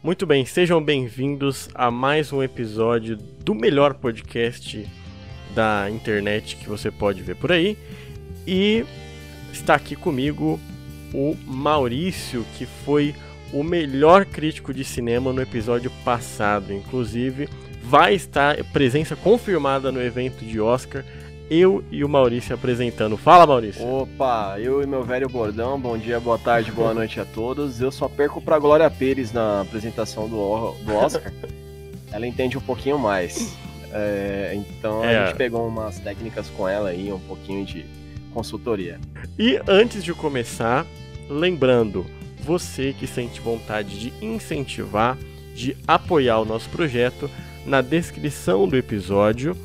Muito bem, sejam bem-vindos a mais um episódio do melhor podcast da internet que você pode ver por aí. E está aqui comigo o Maurício, que foi o melhor crítico de cinema no episódio passado. Inclusive, vai estar presença confirmada no evento de Oscar. Eu e o Maurício apresentando. Fala, Maurício. Opa, eu e meu velho bordão. Bom dia, boa tarde, boa noite a todos. Eu só perco pra Glória Pires na apresentação do, do Oscar. ela entende um pouquinho mais. É, então é. a gente pegou umas técnicas com ela aí, um pouquinho de consultoria. E antes de começar, lembrando, você que sente vontade de incentivar, de apoiar o nosso projeto, na descrição do episódio,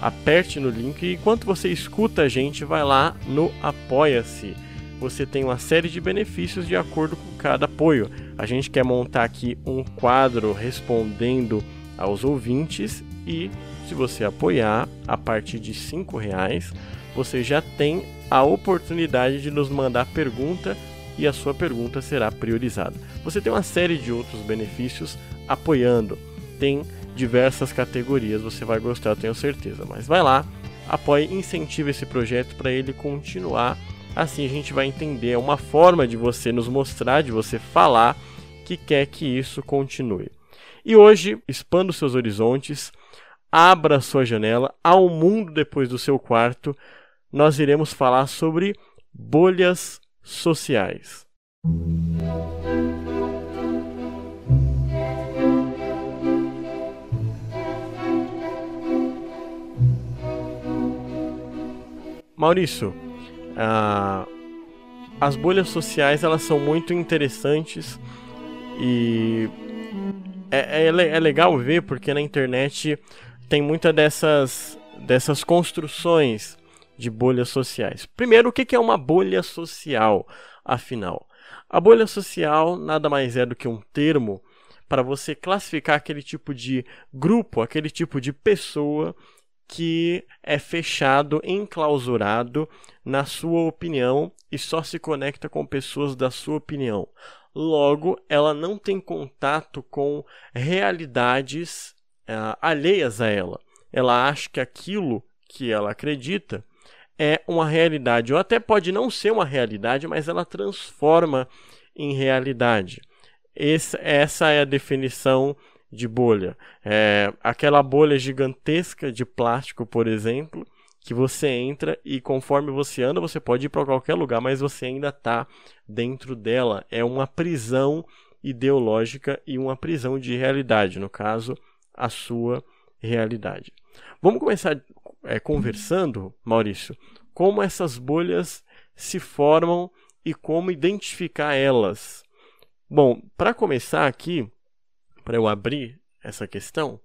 aperte no link e enquanto você escuta a gente, vai lá no Apoia-se. Você tem uma série de benefícios de acordo com cada apoio. A gente quer montar aqui um quadro respondendo aos ouvintes e se você apoiar a partir de cinco reais, você já tem a oportunidade de nos mandar pergunta e a sua pergunta será priorizada. Você tem uma série de outros benefícios apoiando. Tem diversas categorias, você vai gostar, tenho certeza. Mas vai lá, apoie, incentive esse projeto para ele continuar. Assim a gente vai entender é uma forma de você nos mostrar, de você falar que quer que isso continue. E hoje, expanda os seus horizontes, abra sua janela ao mundo depois do seu quarto. Nós iremos falar sobre bolhas sociais. Maurício, uh, as bolhas sociais elas são muito interessantes e é, é, é, legal ver porque na internet tem muita dessas, dessas construções de bolhas sociais. Primeiro, o que é uma bolha social, afinal? A bolha social nada mais é do que um termo para você classificar aquele tipo de grupo, aquele tipo de pessoa que é fechado, enclausurado na sua opinião e só se conecta com pessoas da sua opinião. Logo, ela não tem contato com realidades uh, alheias a ela. Ela acha que aquilo que ela acredita é uma realidade, ou até pode não ser uma realidade, mas ela transforma em realidade. Esse, essa é a definição de bolha. É, aquela bolha gigantesca de plástico, por exemplo, que você entra e conforme você anda, você pode ir para qualquer lugar, mas você ainda está dentro dela. É uma prisão ideológica e uma prisão de realidade, no caso, a sua realidade. Vamos começar é, conversando, Maurício, como essas bolhas se formam e como identificar elas. Bom, para começar aqui, para eu abrir essa questão,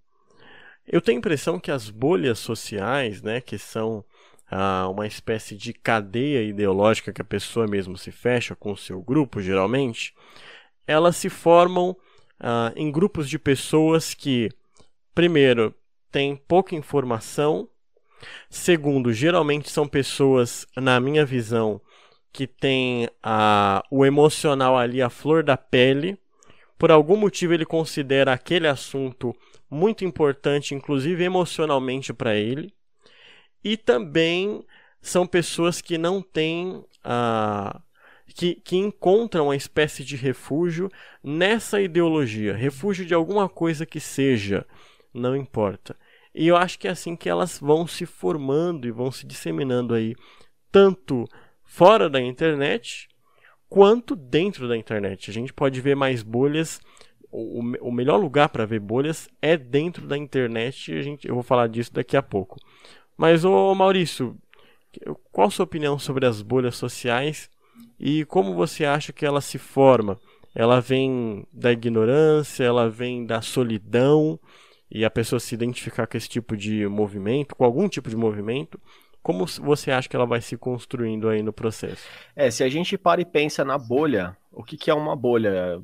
eu tenho a impressão que as bolhas sociais, né, que são ah, uma espécie de cadeia ideológica que a pessoa mesmo se fecha com o seu grupo, geralmente, elas se formam ah, em grupos de pessoas que, primeiro, têm pouca informação, segundo, geralmente são pessoas, na minha visão, que têm ah, o emocional ali à flor da pele, por algum motivo ele considera aquele assunto muito importante, inclusive emocionalmente para ele. E também são pessoas que não têm a. Que, que encontram uma espécie de refúgio nessa ideologia, refúgio de alguma coisa que seja, não importa. E eu acho que é assim que elas vão se formando e vão se disseminando aí, tanto fora da internet, quanto dentro da internet. A gente pode ver mais bolhas. O, o melhor lugar para ver bolhas é dentro da internet. A gente, eu vou falar disso daqui a pouco. Mas, ô Maurício, qual a sua opinião sobre as bolhas sociais e como você acha que ela se forma? Ela vem da ignorância, ela vem da solidão e a pessoa se identificar com esse tipo de movimento, com algum tipo de movimento, como você acha que ela vai se construindo aí no processo? É, se a gente para e pensa na bolha, o que, que é uma bolha?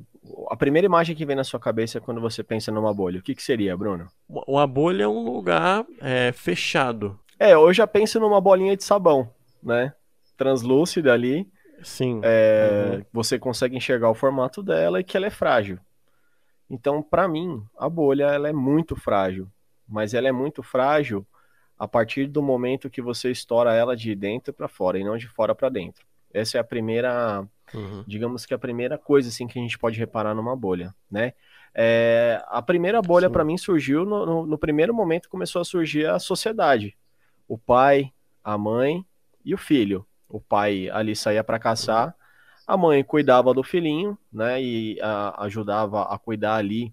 A primeira imagem que vem na sua cabeça quando você pensa numa bolha, o que, que seria, Bruno? Uma bolha é um lugar é, fechado. É, eu já penso numa bolinha de sabão, né? Translúcida ali. Sim. É, uhum. Você consegue enxergar o formato dela e que ela é frágil. Então, para mim, a bolha ela é muito frágil, mas ela é muito frágil a partir do momento que você estoura ela de dentro para fora e não de fora para dentro. Essa é a primeira, uhum. digamos que a primeira coisa assim que a gente pode reparar numa bolha, né? É, a primeira bolha para mim surgiu no, no, no, primeiro momento começou a surgir a sociedade, o pai, a mãe e o filho. O pai ali saía para caçar, a mãe cuidava do filhinho, né? E a, ajudava a cuidar ali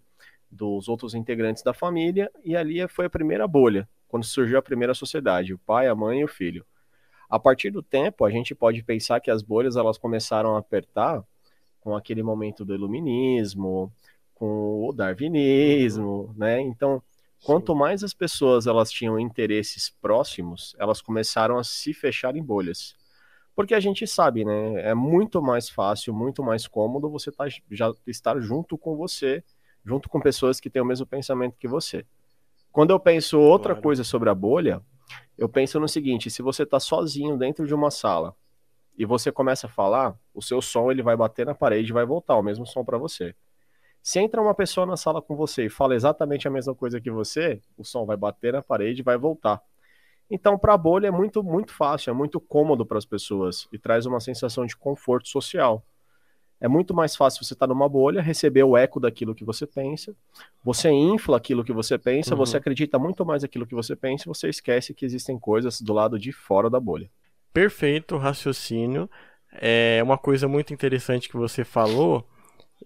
dos outros integrantes da família e ali foi a primeira bolha quando surgiu a primeira sociedade, o pai, a mãe e o filho. A partir do tempo, a gente pode pensar que as bolhas elas começaram a apertar com aquele momento do iluminismo, com o darwinismo, né? Então, quanto mais as pessoas elas tinham interesses próximos, elas começaram a se fechar em bolhas. Porque a gente sabe, né? É muito mais fácil, muito mais cômodo você tá, já estar junto com você, junto com pessoas que têm o mesmo pensamento que você. Quando eu penso outra claro. coisa sobre a bolha, eu penso no seguinte: se você está sozinho dentro de uma sala e você começa a falar, o seu som ele vai bater na parede e vai voltar o mesmo som para você. Se entra uma pessoa na sala com você e fala exatamente a mesma coisa que você, o som vai bater na parede e vai voltar. Então, para a bolha é muito, muito fácil, é muito cômodo para as pessoas e traz uma sensação de conforto social. É muito mais fácil você estar tá numa bolha, receber o eco daquilo que você pensa, você infla aquilo que você pensa, uhum. você acredita muito mais naquilo que você pensa e você esquece que existem coisas do lado de fora da bolha. Perfeito raciocínio. É uma coisa muito interessante que você falou,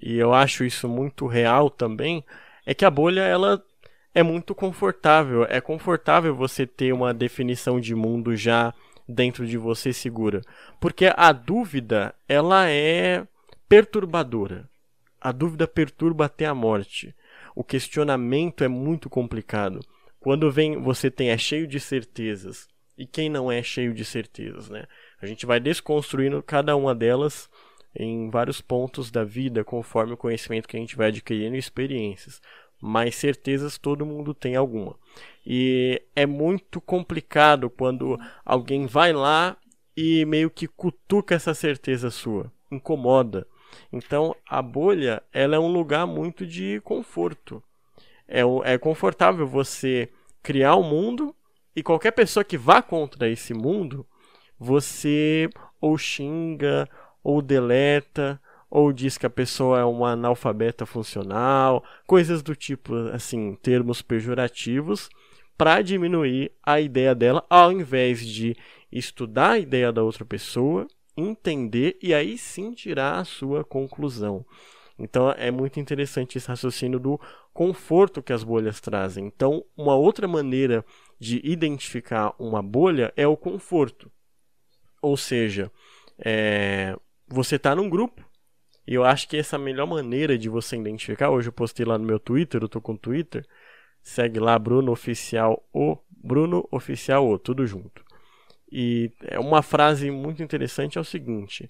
e eu acho isso muito real também, é que a bolha ela é muito confortável. É confortável você ter uma definição de mundo já dentro de você segura. Porque a dúvida, ela é perturbadora. A dúvida perturba até a morte. O questionamento é muito complicado. Quando vem, você tem é cheio de certezas. E quem não é cheio de certezas, né? A gente vai desconstruindo cada uma delas em vários pontos da vida, conforme o conhecimento que a gente vai adquirindo e experiências. Mas certezas todo mundo tem alguma. E é muito complicado quando alguém vai lá e meio que cutuca essa certeza sua, incomoda. Então, a bolha, ela é um lugar muito de conforto. É, é confortável você criar um mundo e qualquer pessoa que vá contra esse mundo, você ou xinga, ou deleta, ou diz que a pessoa é uma analfabeta funcional, coisas do tipo, assim, termos pejorativos, para diminuir a ideia dela, ao invés de estudar a ideia da outra pessoa entender e aí sim tirar a sua conclusão. Então é muito interessante esse raciocínio do conforto que as bolhas trazem. Então, uma outra maneira de identificar uma bolha é o conforto. Ou seja, é, você está num grupo, e eu acho que essa é a melhor maneira de você identificar. Hoje eu postei lá no meu Twitter, eu tô com o Twitter. Segue lá Bruno Oficial O, Bruno Oficial O, tudo junto. E é uma frase muito interessante é o seguinte: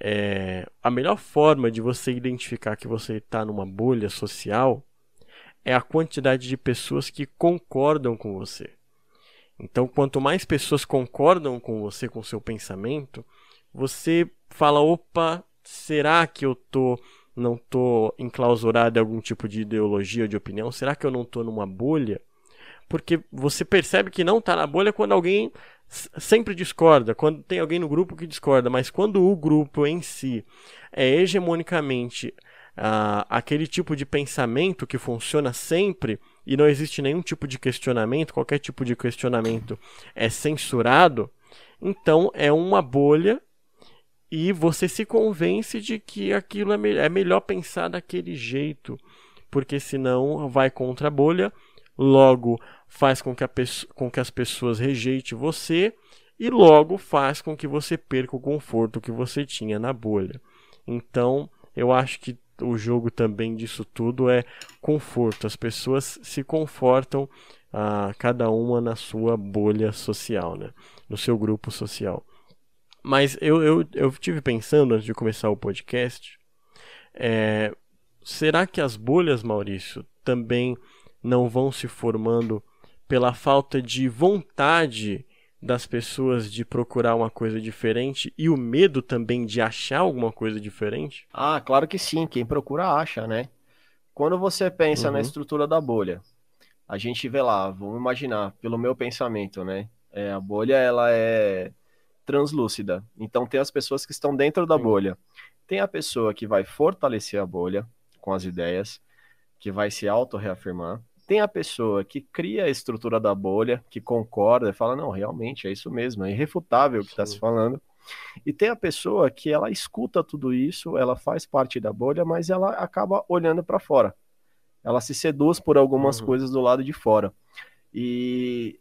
é, a melhor forma de você identificar que você está numa bolha social é a quantidade de pessoas que concordam com você. Então, quanto mais pessoas concordam com você, com seu pensamento, você fala: opa, será que eu tô não tô enclausurado em algum tipo de ideologia ou de opinião? Será que eu não tô numa bolha? Porque você percebe que não está na bolha quando alguém sempre discorda, quando tem alguém no grupo que discorda, mas quando o grupo em si é hegemonicamente uh, aquele tipo de pensamento que funciona sempre e não existe nenhum tipo de questionamento, qualquer tipo de questionamento é censurado, então é uma bolha e você se convence de que aquilo é, me é melhor pensar daquele jeito, porque senão vai contra a bolha, logo faz com que, com que as pessoas rejeitem você e logo faz com que você perca o conforto que você tinha na bolha. Então, eu acho que o jogo também disso tudo é conforto. As pessoas se confortam, ah, cada uma na sua bolha social, né? no seu grupo social. Mas eu, eu, eu tive pensando antes de começar o podcast, é, será que as bolhas, Maurício, também não vão se formando pela falta de vontade das pessoas de procurar uma coisa diferente e o medo também de achar alguma coisa diferente? Ah, claro que sim. Quem procura acha, né? Quando você pensa uhum. na estrutura da bolha, a gente vê lá, vamos imaginar, pelo meu pensamento, né? É, a bolha ela é translúcida. Então tem as pessoas que estão dentro da bolha. Tem a pessoa que vai fortalecer a bolha com as ideias, que vai se auto-reafirmar. Tem a pessoa que cria a estrutura da bolha, que concorda e fala, não, realmente é isso mesmo, é irrefutável o que está se falando. E tem a pessoa que ela escuta tudo isso, ela faz parte da bolha, mas ela acaba olhando para fora. Ela se seduz por algumas uhum. coisas do lado de fora. E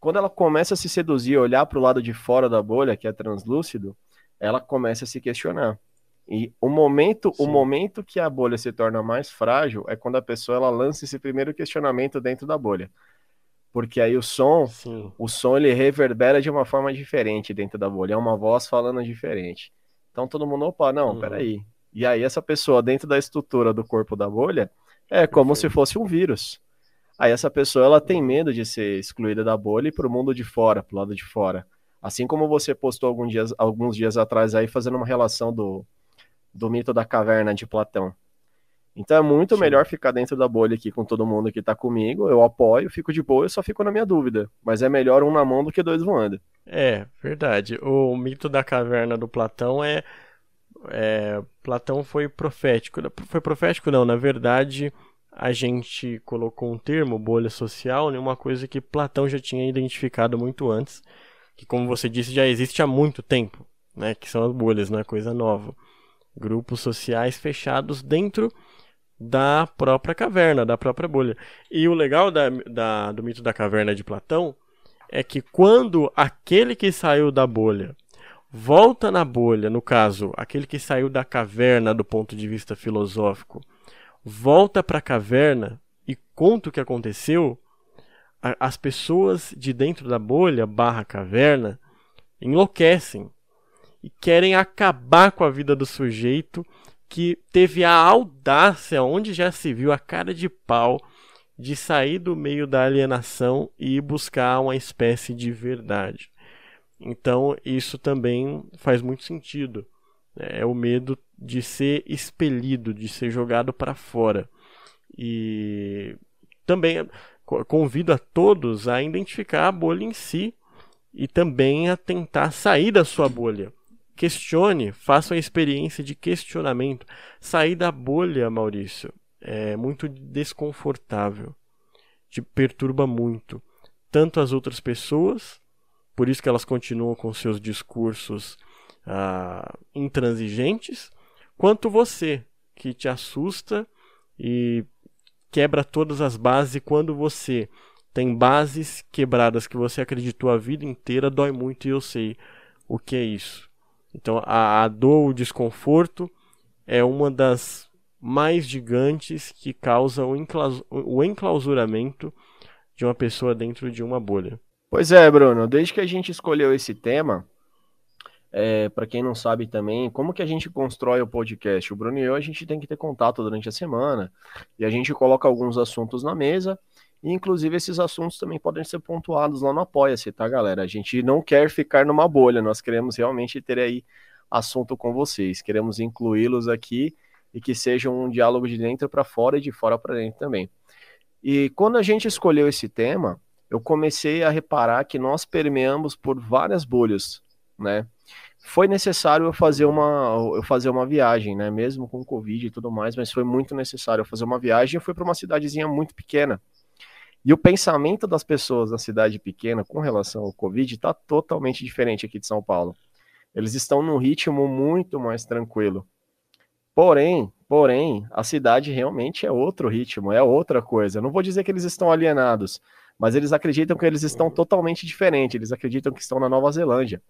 quando ela começa a se seduzir, olhar para o lado de fora da bolha, que é translúcido, ela começa a se questionar. E o momento, Sim. o momento que a bolha se torna mais frágil é quando a pessoa ela lança esse primeiro questionamento dentro da bolha. Porque aí o som, Sim. o som ele reverbera de uma forma diferente dentro da bolha, é uma voz falando diferente. Então todo mundo, opa, não, uhum. peraí. E aí essa pessoa dentro da estrutura do corpo da bolha é como Perfeito. se fosse um vírus. Aí essa pessoa ela tem medo de ser excluída da bolha e para o mundo de fora, para o lado de fora. Assim como você postou alguns dias, alguns dias atrás aí fazendo uma relação do, do mito da caverna de Platão. Então é muito Sim. melhor ficar dentro da bolha aqui com todo mundo que está comigo. Eu apoio, fico de boa, eu só fico na minha dúvida. Mas é melhor um na mão do que dois voando. É, verdade. O mito da caverna do Platão é, é Platão foi profético. Foi profético não, na verdade, a gente colocou um termo, bolha social, né, uma coisa que Platão já tinha identificado muito antes, que como você disse, já existe há muito tempo, né, que são as bolhas, não é coisa nova. Grupos sociais fechados dentro da própria caverna, da própria bolha. E o legal da, da, do mito da caverna de Platão é que quando aquele que saiu da bolha volta na bolha, no caso, aquele que saiu da caverna do ponto de vista filosófico, volta para a caverna e conta o que aconteceu, as pessoas de dentro da bolha barra caverna enlouquecem e querem acabar com a vida do sujeito que teve a audácia, onde já se viu a cara de pau, de sair do meio da alienação e buscar uma espécie de verdade. Então, isso também faz muito sentido. Né? É o medo de ser expelido, de ser jogado para fora. E também convido a todos a identificar a bolha em si e também a tentar sair da sua bolha. Questione, faça uma experiência de questionamento. Sair da bolha, Maurício, é muito desconfortável. Te perturba muito. Tanto as outras pessoas, por isso que elas continuam com seus discursos ah, intransigentes, quanto você, que te assusta e quebra todas as bases. E quando você tem bases quebradas que você acreditou a vida inteira, dói muito e eu sei o que é isso. Então a, a dor, o desconforto é uma das mais gigantes que causa o, o enclausuramento de uma pessoa dentro de uma bolha. Pois é, Bruno, desde que a gente escolheu esse tema, é, para quem não sabe também, como que a gente constrói o podcast? O Bruno e eu, a gente tem que ter contato durante a semana e a gente coloca alguns assuntos na mesa e, inclusive, esses assuntos também podem ser pontuados lá no Apoia-se, tá, galera? A gente não quer ficar numa bolha, nós queremos realmente ter aí assunto com vocês, queremos incluí-los aqui e que seja um diálogo de dentro para fora e de fora para dentro também. E quando a gente escolheu esse tema, eu comecei a reparar que nós permeamos por várias bolhas, né? foi necessário eu fazer uma eu fazer uma viagem, né? Mesmo com Covid e tudo mais, mas foi muito necessário eu fazer uma viagem. Eu fui para uma cidadezinha muito pequena. E o pensamento das pessoas na cidade pequena com relação ao Covid está totalmente diferente aqui de São Paulo. Eles estão num ritmo muito mais tranquilo. Porém, porém, a cidade realmente é outro ritmo, é outra coisa. Eu não vou dizer que eles estão alienados, mas eles acreditam que eles estão totalmente diferentes. Eles acreditam que estão na Nova Zelândia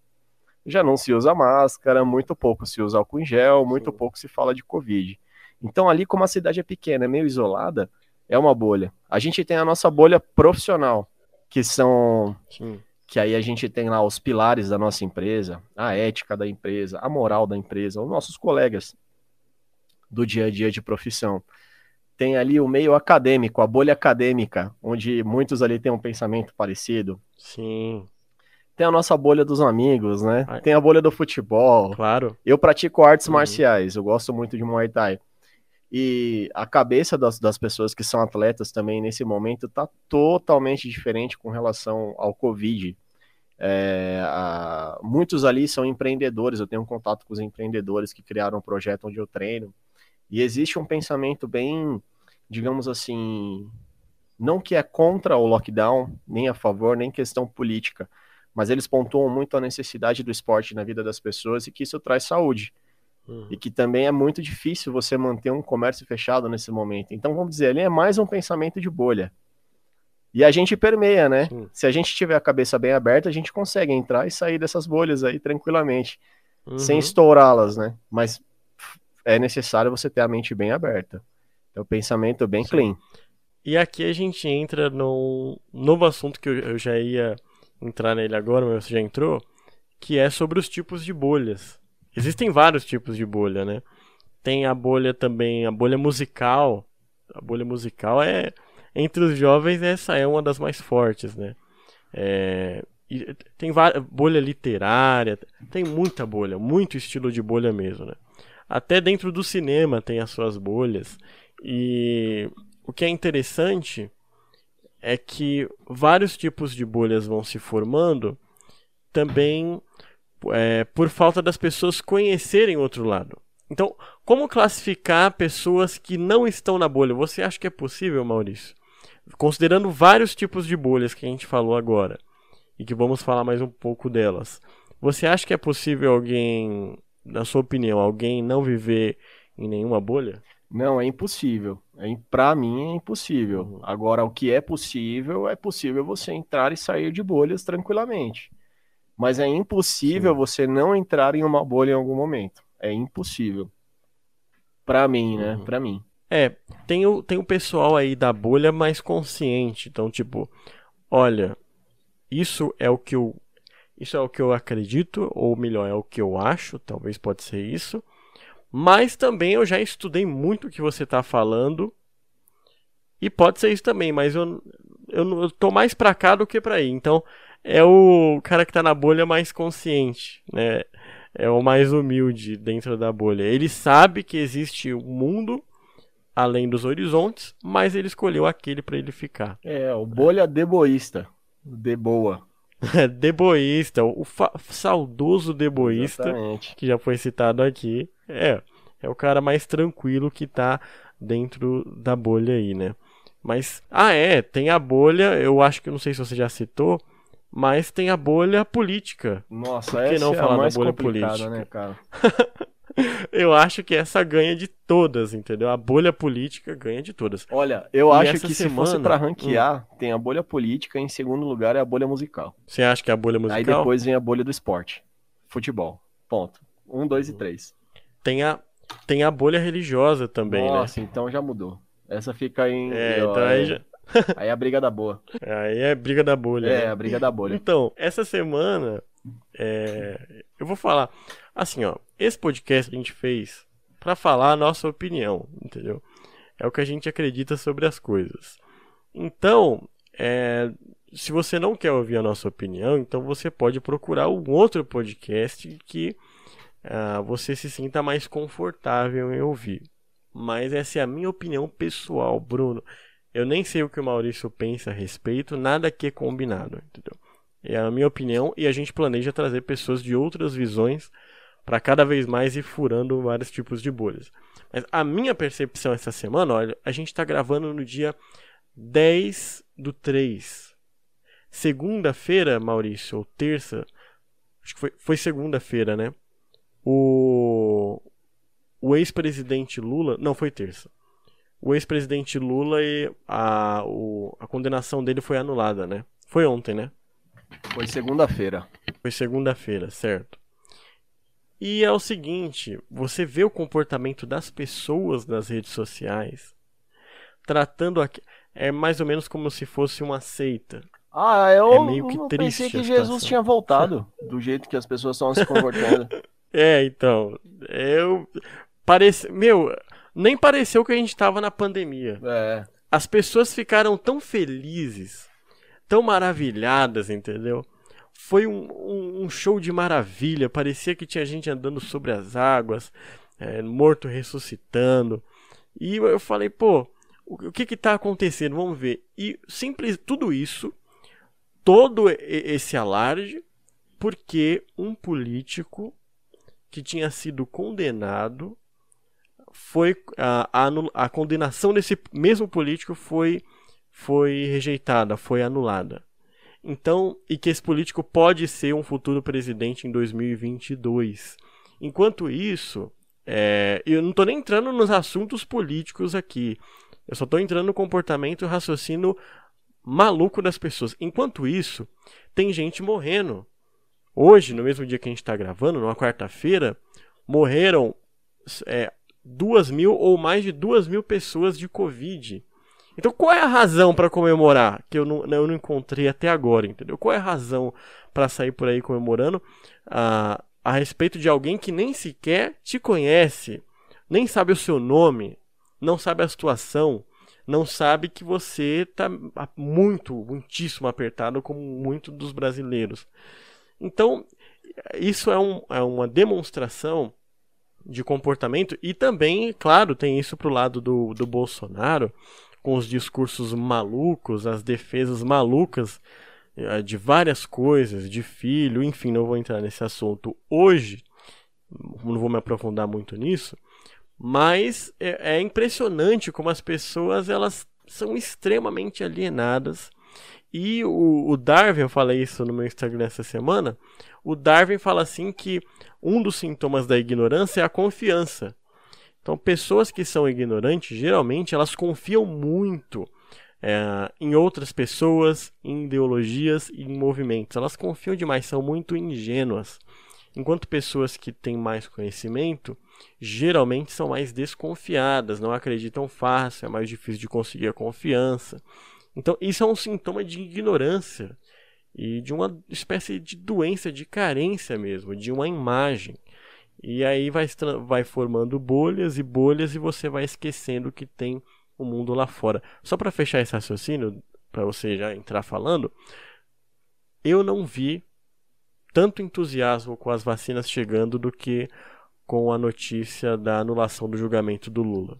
já não se usa máscara, muito pouco se usa álcool em gel, muito pouco se fala de Covid. Então, ali, como a cidade é pequena, é meio isolada, é uma bolha. A gente tem a nossa bolha profissional, que são. Sim. Que aí a gente tem lá os pilares da nossa empresa, a ética da empresa, a moral da empresa, os nossos colegas do dia a dia de profissão. Tem ali o meio acadêmico, a bolha acadêmica, onde muitos ali têm um pensamento parecido. Sim tem a nossa bolha dos amigos, né? Tem a bolha do futebol. Claro. Eu pratico artes uhum. marciais, eu gosto muito de Muay Thai. E a cabeça das, das pessoas que são atletas também nesse momento está totalmente diferente com relação ao Covid. É, a, muitos ali são empreendedores, eu tenho um contato com os empreendedores que criaram um projeto onde eu treino. E existe um pensamento bem, digamos assim, não que é contra o lockdown, nem a favor, nem questão política, mas eles pontuam muito a necessidade do esporte na vida das pessoas e que isso traz saúde. Uhum. E que também é muito difícil você manter um comércio fechado nesse momento. Então, vamos dizer, ali é mais um pensamento de bolha. E a gente permeia, né? Uhum. Se a gente tiver a cabeça bem aberta, a gente consegue entrar e sair dessas bolhas aí tranquilamente, uhum. sem estourá-las, né? Mas é necessário você ter a mente bem aberta. É o pensamento bem Sim. clean. E aqui a gente entra num novo assunto que eu já ia entrar nele agora, mas você já entrou, que é sobre os tipos de bolhas. Existem vários tipos de bolha, né? Tem a bolha também, a bolha musical. A bolha musical é entre os jovens essa é uma das mais fortes, né? É, tem bolha literária, tem muita bolha, muito estilo de bolha mesmo, né? Até dentro do cinema tem as suas bolhas. E o que é interessante é que vários tipos de bolhas vão se formando também é, por falta das pessoas conhecerem o outro lado. Então, como classificar pessoas que não estão na bolha? Você acha que é possível, Maurício? Considerando vários tipos de bolhas que a gente falou agora e que vamos falar mais um pouco delas, você acha que é possível alguém, na sua opinião, alguém não viver em nenhuma bolha? Não, é impossível. É, para mim é impossível. Uhum. Agora, o que é possível, é possível você entrar e sair de bolhas tranquilamente. Mas é impossível Sim. você não entrar em uma bolha em algum momento. É impossível. Para mim, né? Uhum. Para mim. É, tem o, tem o pessoal aí da bolha mais consciente. Então, tipo, olha, isso é o que eu. Isso é o que eu acredito, ou melhor, é o que eu acho, talvez pode ser isso. Mas também eu já estudei muito o que você está falando. E pode ser isso também, mas eu, eu, eu tô mais pra cá do que pra aí. Então, é o cara que tá na bolha mais consciente, né? É o mais humilde dentro da bolha. Ele sabe que existe um mundo além dos horizontes, mas ele escolheu aquele para ele ficar. É, o bolha deboísta. Deboa. deboísta, o saudoso deboísta, Exatamente. que já foi citado aqui. É, é o cara mais tranquilo que tá dentro da bolha aí, né? Mas, ah é, tem a bolha, eu acho que, não sei se você já citou, mas tem a bolha política. Nossa, Por que não é falar da bolha política? Né, cara? eu acho que essa ganha de todas, entendeu? A bolha política ganha de todas. Olha, eu e acho que semana... se fosse para ranquear, hum. tem a bolha política, em segundo lugar é a bolha musical. Você acha que é a bolha musical? Aí depois vem a bolha do esporte. Futebol. Ponto. Um, dois hum. e três. Tem a, tem a bolha religiosa também, Nossa, né? Nossa, então já mudou. Essa fica em. É, então aí é. já. Aí é a briga da boa. Aí é a briga da bolha. É, né? a briga da bolha. Então, essa semana, é... eu vou falar. Assim, ó, esse podcast a gente fez para falar a nossa opinião, entendeu? É o que a gente acredita sobre as coisas. Então, é... se você não quer ouvir a nossa opinião, então você pode procurar um outro podcast que uh, você se sinta mais confortável em ouvir. Mas essa é a minha opinião pessoal, Bruno. Eu nem sei o que o Maurício pensa a respeito, nada aqui é combinado, entendeu? É a minha opinião e a gente planeja trazer pessoas de outras visões para cada vez mais ir furando vários tipos de bolhas. Mas a minha percepção essa semana, olha, a gente está gravando no dia 10 do 3. Segunda-feira, Maurício, ou terça, acho que foi, foi segunda-feira, né? O, o ex-presidente Lula, não, foi terça o ex-presidente Lula e a, o, a condenação dele foi anulada, né? Foi ontem, né? Foi segunda-feira. Foi segunda-feira, certo. E é o seguinte, você vê o comportamento das pessoas nas redes sociais tratando aqui é mais ou menos como se fosse uma seita. Ah, eu é meio que triste pensei que Jesus tinha voltado do jeito que as pessoas estão se comportando. é, então, eu parece, meu, nem pareceu que a gente estava na pandemia. É. As pessoas ficaram tão felizes, tão maravilhadas, entendeu? Foi um, um, um show de maravilha. Parecia que tinha gente andando sobre as águas, é, morto ressuscitando. E eu falei, pô, o que que tá acontecendo? Vamos ver. E simples, tudo isso, todo esse alarde, porque um político que tinha sido condenado foi a, a, a condenação desse mesmo político foi foi rejeitada, foi anulada. Então, e que esse político pode ser um futuro presidente em 2022. Enquanto isso, é, eu não estou nem entrando nos assuntos políticos aqui. Eu só estou entrando no comportamento e raciocínio maluco das pessoas. Enquanto isso, tem gente morrendo. Hoje, no mesmo dia que a gente está gravando, numa quarta-feira, morreram é, duas mil ou mais de duas mil pessoas de Covid. Então, qual é a razão para comemorar que eu não, eu não encontrei até agora, entendeu? Qual é a razão para sair por aí comemorando a, a respeito de alguém que nem sequer te conhece, nem sabe o seu nome, não sabe a situação, não sabe que você está muito, muitíssimo apertado, como muitos dos brasileiros. Então, isso é, um, é uma demonstração de comportamento e também, claro, tem isso pro lado do, do Bolsonaro, com os discursos malucos, as defesas malucas eh, de várias coisas, de filho, enfim, não vou entrar nesse assunto hoje, não vou me aprofundar muito nisso, mas é, é impressionante como as pessoas elas são extremamente alienadas e o, o, Darwin, eu falei isso no meu Instagram essa semana, o Darwin fala assim que um dos sintomas da ignorância é a confiança. Então, pessoas que são ignorantes, geralmente, elas confiam muito é, em outras pessoas, em ideologias e em movimentos. Elas confiam demais, são muito ingênuas. Enquanto pessoas que têm mais conhecimento, geralmente são mais desconfiadas, não acreditam fácil, é mais difícil de conseguir a confiança. Então, isso é um sintoma de ignorância e de uma espécie de doença, de carência mesmo, de uma imagem. E aí vai, vai formando bolhas e bolhas e você vai esquecendo que tem o um mundo lá fora. Só para fechar esse raciocínio, para você já entrar falando, eu não vi tanto entusiasmo com as vacinas chegando do que com a notícia da anulação do julgamento do Lula.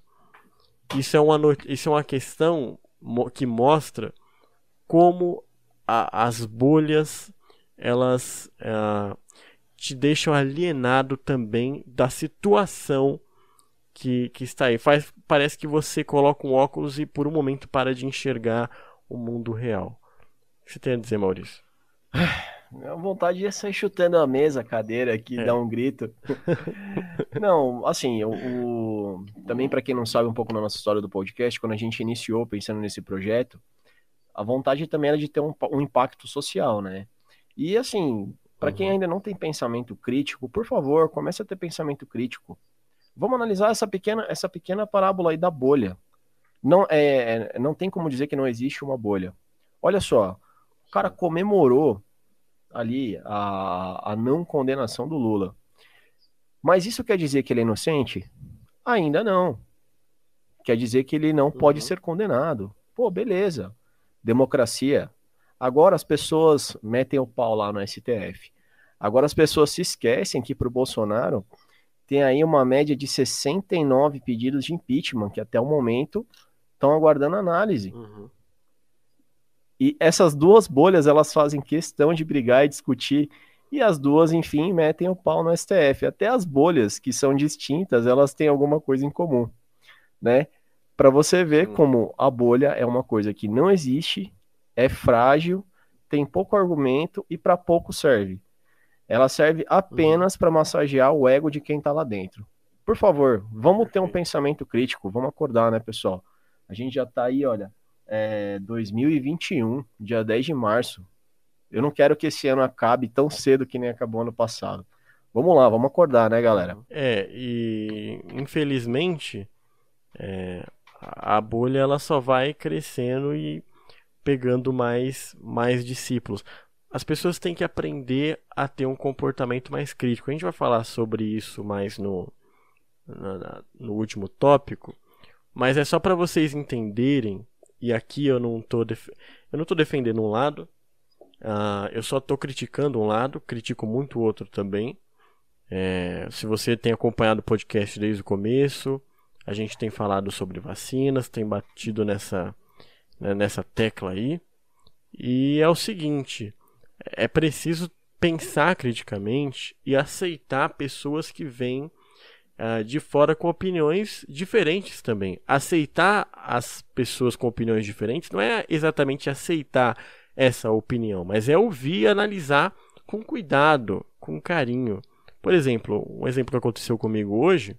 Isso é uma, isso é uma questão que mostra como a, as bolhas elas uh, te deixam alienado também da situação que, que está aí. Faz, parece que você coloca um óculos e por um momento para de enxergar o mundo real. O que você tem a dizer, Maurício? Minha vontade é sair chutando a mesa, a cadeira aqui, é. dar um grito. não, assim, o, o... também para quem não sabe um pouco na nossa história do podcast, quando a gente iniciou pensando nesse projeto, a vontade também era de ter um, um impacto social, né? E assim, para uhum. quem ainda não tem pensamento crítico, por favor, comece a ter pensamento crítico. Vamos analisar essa pequena, essa pequena parábola aí da bolha. Não, é, não tem como dizer que não existe uma bolha. Olha só, o cara comemorou ali a, a não condenação do Lula. Mas isso quer dizer que ele é inocente? Ainda não. Quer dizer que ele não uhum. pode ser condenado. Pô, beleza. Democracia, Agora as pessoas metem o pau lá no STF. Agora as pessoas se esquecem que para o Bolsonaro tem aí uma média de 69 pedidos de impeachment, que até o momento estão aguardando análise. Uhum. E essas duas bolhas, elas fazem questão de brigar e discutir, e as duas, enfim, metem o pau no STF. Até as bolhas, que são distintas, elas têm alguma coisa em comum, né? Para você ver como a bolha é uma coisa que não existe é frágil, tem pouco argumento e para pouco serve. Ela serve apenas uhum. para massagear o ego de quem está lá dentro. Por favor, vamos ter um pensamento crítico, vamos acordar, né, pessoal? A gente já está aí, olha, é 2021, dia 10 de março. Eu não quero que esse ano acabe tão cedo que nem acabou ano passado. Vamos lá, vamos acordar, né, galera? É, e infelizmente é, a bolha ela só vai crescendo e pegando mais, mais discípulos. As pessoas têm que aprender a ter um comportamento mais crítico. A gente vai falar sobre isso mais no, no, no último tópico, mas é só para vocês entenderem. E aqui eu não estou eu não tô defendendo um lado, uh, eu só estou criticando um lado, critico muito o outro também. É, se você tem acompanhado o podcast desde o começo, A gente tem falado sobre vacinas, tem batido nessa, né, nessa tecla aí. E é o seguinte: é preciso pensar criticamente e aceitar pessoas que vêm uh, de fora com opiniões diferentes também. Aceitar as pessoas com opiniões diferentes não é exatamente aceitar essa opinião, mas é ouvir e analisar com cuidado, com carinho. Por exemplo, um exemplo que aconteceu comigo hoje.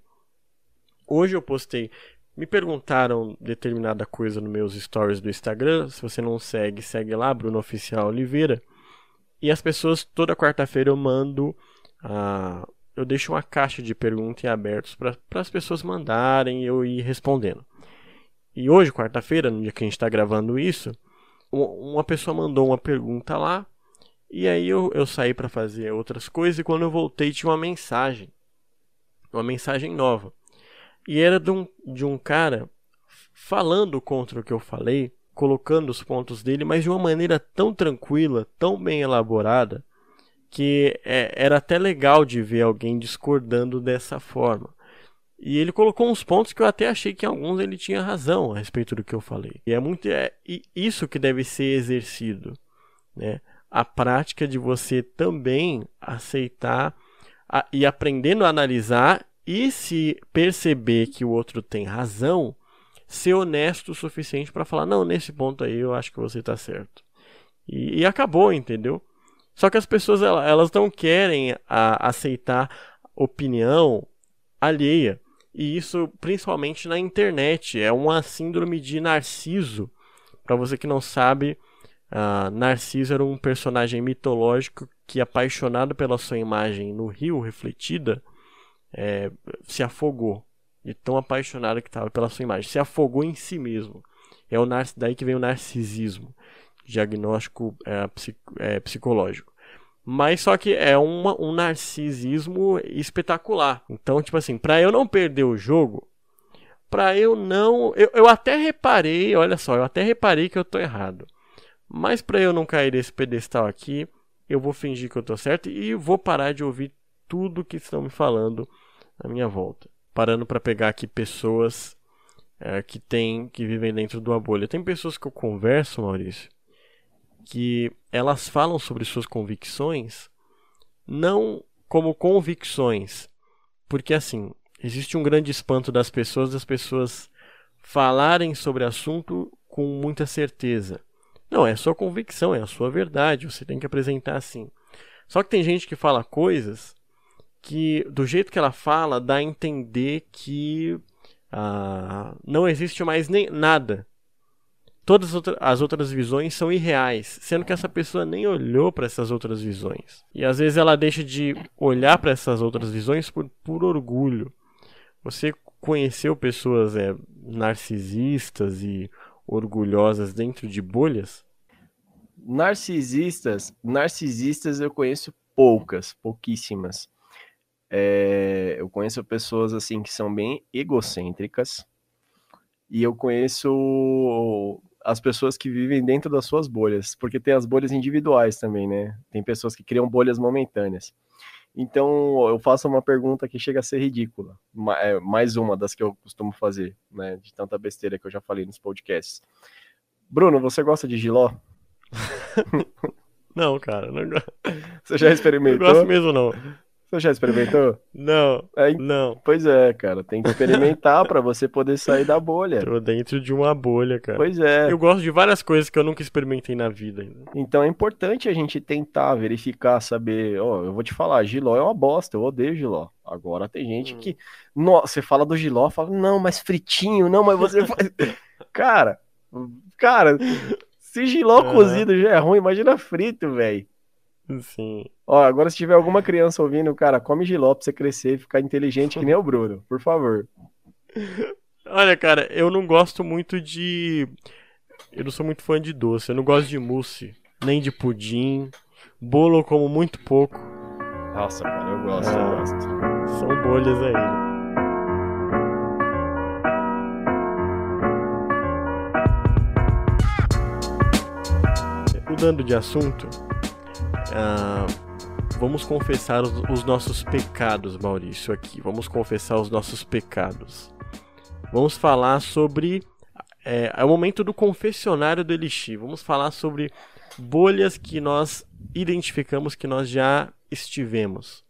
Hoje eu postei. Me perguntaram determinada coisa nos meus stories do Instagram. Se você não segue, segue lá, Bruno Oficial Oliveira. E as pessoas, toda quarta-feira eu mando. Uh, eu deixo uma caixa de perguntas em abertos para as pessoas mandarem e eu ir respondendo. E hoje, quarta-feira, no dia que a gente está gravando isso, uma pessoa mandou uma pergunta lá. E aí eu, eu saí para fazer outras coisas e quando eu voltei tinha uma mensagem. Uma mensagem nova. E era de um, de um cara falando contra o que eu falei, colocando os pontos dele, mas de uma maneira tão tranquila, tão bem elaborada, que é, era até legal de ver alguém discordando dessa forma. E ele colocou uns pontos que eu até achei que em alguns ele tinha razão a respeito do que eu falei. E é muito é, isso que deve ser exercido, né? A prática de você também aceitar a, e aprendendo a analisar e se perceber que o outro tem razão, ser honesto o suficiente para falar não nesse ponto aí eu acho que você está certo. E, e, acabou, entendeu? Só que as pessoas elas não querem a, aceitar opinião alheia. E isso principalmente na internet. É uma síndrome de Narciso. Para você que não sabe, uh, Narciso era um personagem mitológico que, apaixonado pela sua imagem no rio refletida, é, se afogou. E tão apaixonado que estava pela sua imagem. Se afogou em si mesmo. É o daí que vem o narcisismo. Diagnóstico é, é, psicológico. Mas só que é uma, um narcisismo espetacular. Então, tipo assim, pra eu não perder o jogo, pra eu não. Eu, eu até reparei, olha só, eu até reparei que eu tô errado. Mas pra eu não cair desse pedestal aqui, eu vou fingir que eu tô certo e vou parar de ouvir tudo que estão me falando à minha volta. Parando para pegar aqui pessoas é, que tem, que vivem dentro de uma bolha. Tem pessoas que eu converso, Maurício, que elas falam sobre suas convicções não como convicções, porque assim, existe um grande espanto das pessoas das pessoas falarem sobre assunto com muita certeza. Não, é sua convicção, é a sua verdade, você tem que apresentar assim. Só que tem gente que fala coisas que, do jeito que ela fala, dá a entender que ah, não existe mais nem nada todas as outras visões são irreais, sendo que essa pessoa nem olhou para essas outras visões. E às vezes ela deixa de olhar para essas outras visões por, por orgulho. Você conheceu pessoas é, narcisistas e orgulhosas dentro de bolhas? Narcisistas, narcisistas eu conheço poucas, pouquíssimas. É, eu conheço pessoas assim que são bem egocêntricas e eu conheço as pessoas que vivem dentro das suas bolhas, porque tem as bolhas individuais também, né? Tem pessoas que criam bolhas momentâneas. Então, eu faço uma pergunta que chega a ser ridícula, é, mais uma das que eu costumo fazer, né? De tanta besteira que eu já falei nos podcasts. Bruno, você gosta de giló? não, cara. Não... Você já experimentou? Não gosto mesmo, não. Você já experimentou? Não. É, não. Pois é, cara. Tem que experimentar para você poder sair da bolha. Tô dentro de uma bolha, cara. Pois é. Eu gosto de várias coisas que eu nunca experimentei na vida ainda. Então é importante a gente tentar verificar, saber. Ó, oh, eu vou te falar, giló é uma bosta. Eu odeio giló. Agora tem gente hum. que. Nossa, você fala do giló, fala, não, mas fritinho, não, mas você faz. cara, cara, se giló uhum. cozido já é ruim, imagina frito, velho. Sim. Ó, agora se tiver alguma criança ouvindo, cara, come giló pra você crescer e ficar inteligente que nem o Bruno, por favor. Olha, cara, eu não gosto muito de. Eu não sou muito fã de doce. Eu não gosto de mousse, nem de pudim. Bolo eu como muito pouco. Nossa, cara, eu gosto, eu ah, gosto. São bolhas aí. Mudando de assunto, ah, vamos confessar os, os, nossos pecados, Maurício, aqui. Vamos confessar os nossos pecados. Vamos falar sobre. É, é o momento do confessionário do Elixir. Vamos falar sobre bolhas que nós identificamos que nós já estivemos.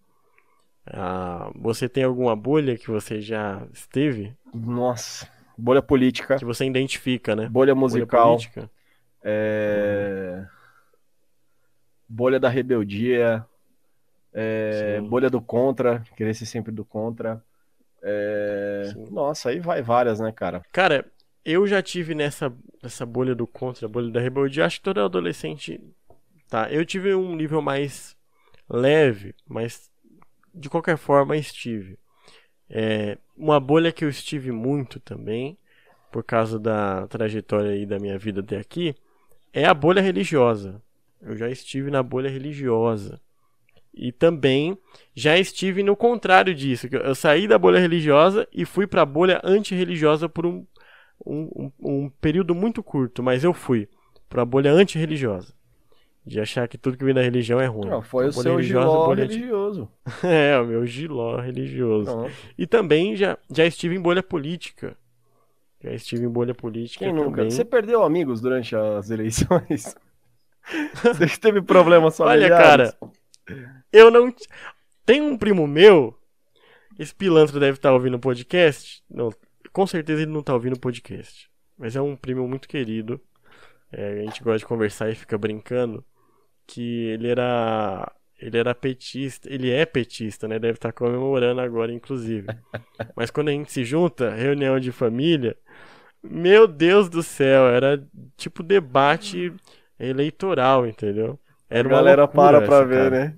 Ah, você tem alguma bolha que você já esteve? Nossa, bolha política. Que você identifica, né? Bolha musical. Bolha política. É... Bolha da rebeldia. É... Bolha do contra, querer ser sempre do contra. É... Nossa, aí vai várias, né, cara? Cara, eu já tive nessa, nessa bolha do contra, bolha da rebeldia. Acho que todo adolescente. Tá, eu tive um nível mais leve, mas de qualquer forma estive. É, uma bolha que eu estive muito também, por causa da trajetória aí da minha vida até aqui, é a bolha religiosa. Eu já estive na bolha religiosa. E também já estive no contrário disso. Eu saí da bolha religiosa e fui para a bolha antirreligiosa por um, um, um, período muito curto, mas eu fui para a bolha antirreligiosa. De achar que tudo que vem da religião é ruim. Não, foi o seu giló religioso. é, o meu giló religioso. E também já, já estive em bolha política. Já estive em bolha política Quem nunca? Você perdeu amigos durante as eleições? Você teve problemas familiares? Olha, cara, eu não... Tem um primo meu, esse pilantra deve estar ouvindo o podcast. Não, com certeza ele não está ouvindo o podcast. Mas é um primo muito querido. É, a gente gosta de conversar e fica brincando que ele era ele era petista, ele é petista, né? Deve estar comemorando agora, inclusive. Mas quando a gente se junta, reunião de família, meu Deus do céu, era tipo debate eleitoral, entendeu? Era a galera para pra ver, né?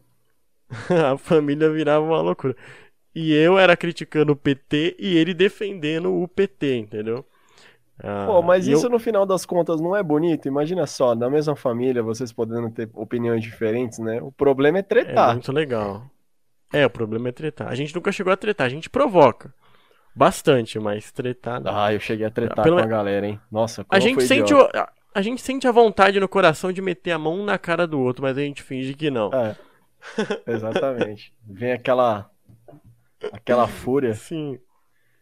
a família virava uma loucura. E eu era criticando o PT e ele defendendo o PT, entendeu? Ah, Pô, mas isso eu... no final das contas não é bonito? Imagina só, na mesma família, vocês podendo ter opiniões diferentes, né? O problema é tretar. É muito legal. É, o problema é tretar. A gente nunca chegou a tretar, a gente provoca. Bastante, mas tretar. Não. Ah, eu cheguei a tretar Pelo... com a galera, hein? Nossa, como a gente sente o... A gente sente a vontade no coração de meter a mão na cara do outro, mas a gente finge que não. É. Exatamente. Vem aquela. aquela fúria. Sim.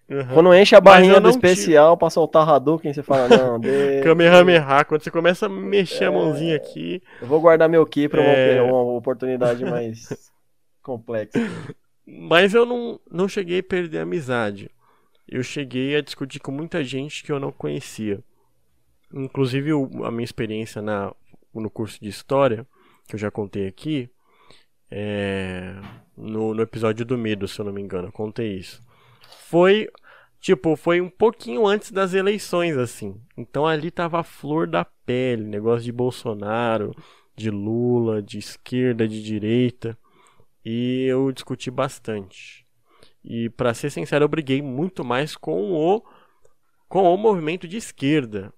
Uhum. Quando enche a barrinha do especial tive... pra soltar Hadouken, você fala, não, de... Kamehameha, quando você começa a mexer é... a mãozinha aqui... Eu vou guardar meu Ki pra é... uma, uma oportunidade mais complexa. Mas eu não, não cheguei a perder a amizade. Eu cheguei a discutir com muita gente que eu não conhecia. Inclusive, a minha experiência na, no curso de História, que eu já contei aqui, é, no, no episódio do medo, se eu não me engano, eu contei isso foi tipo, foi um pouquinho antes das eleições, assim. Então ali tava a flor da pele, negócio de Bolsonaro, de Lula, de esquerda, de direita. E eu discuti bastante. E para ser sincero, eu briguei muito mais com o com o movimento de esquerda,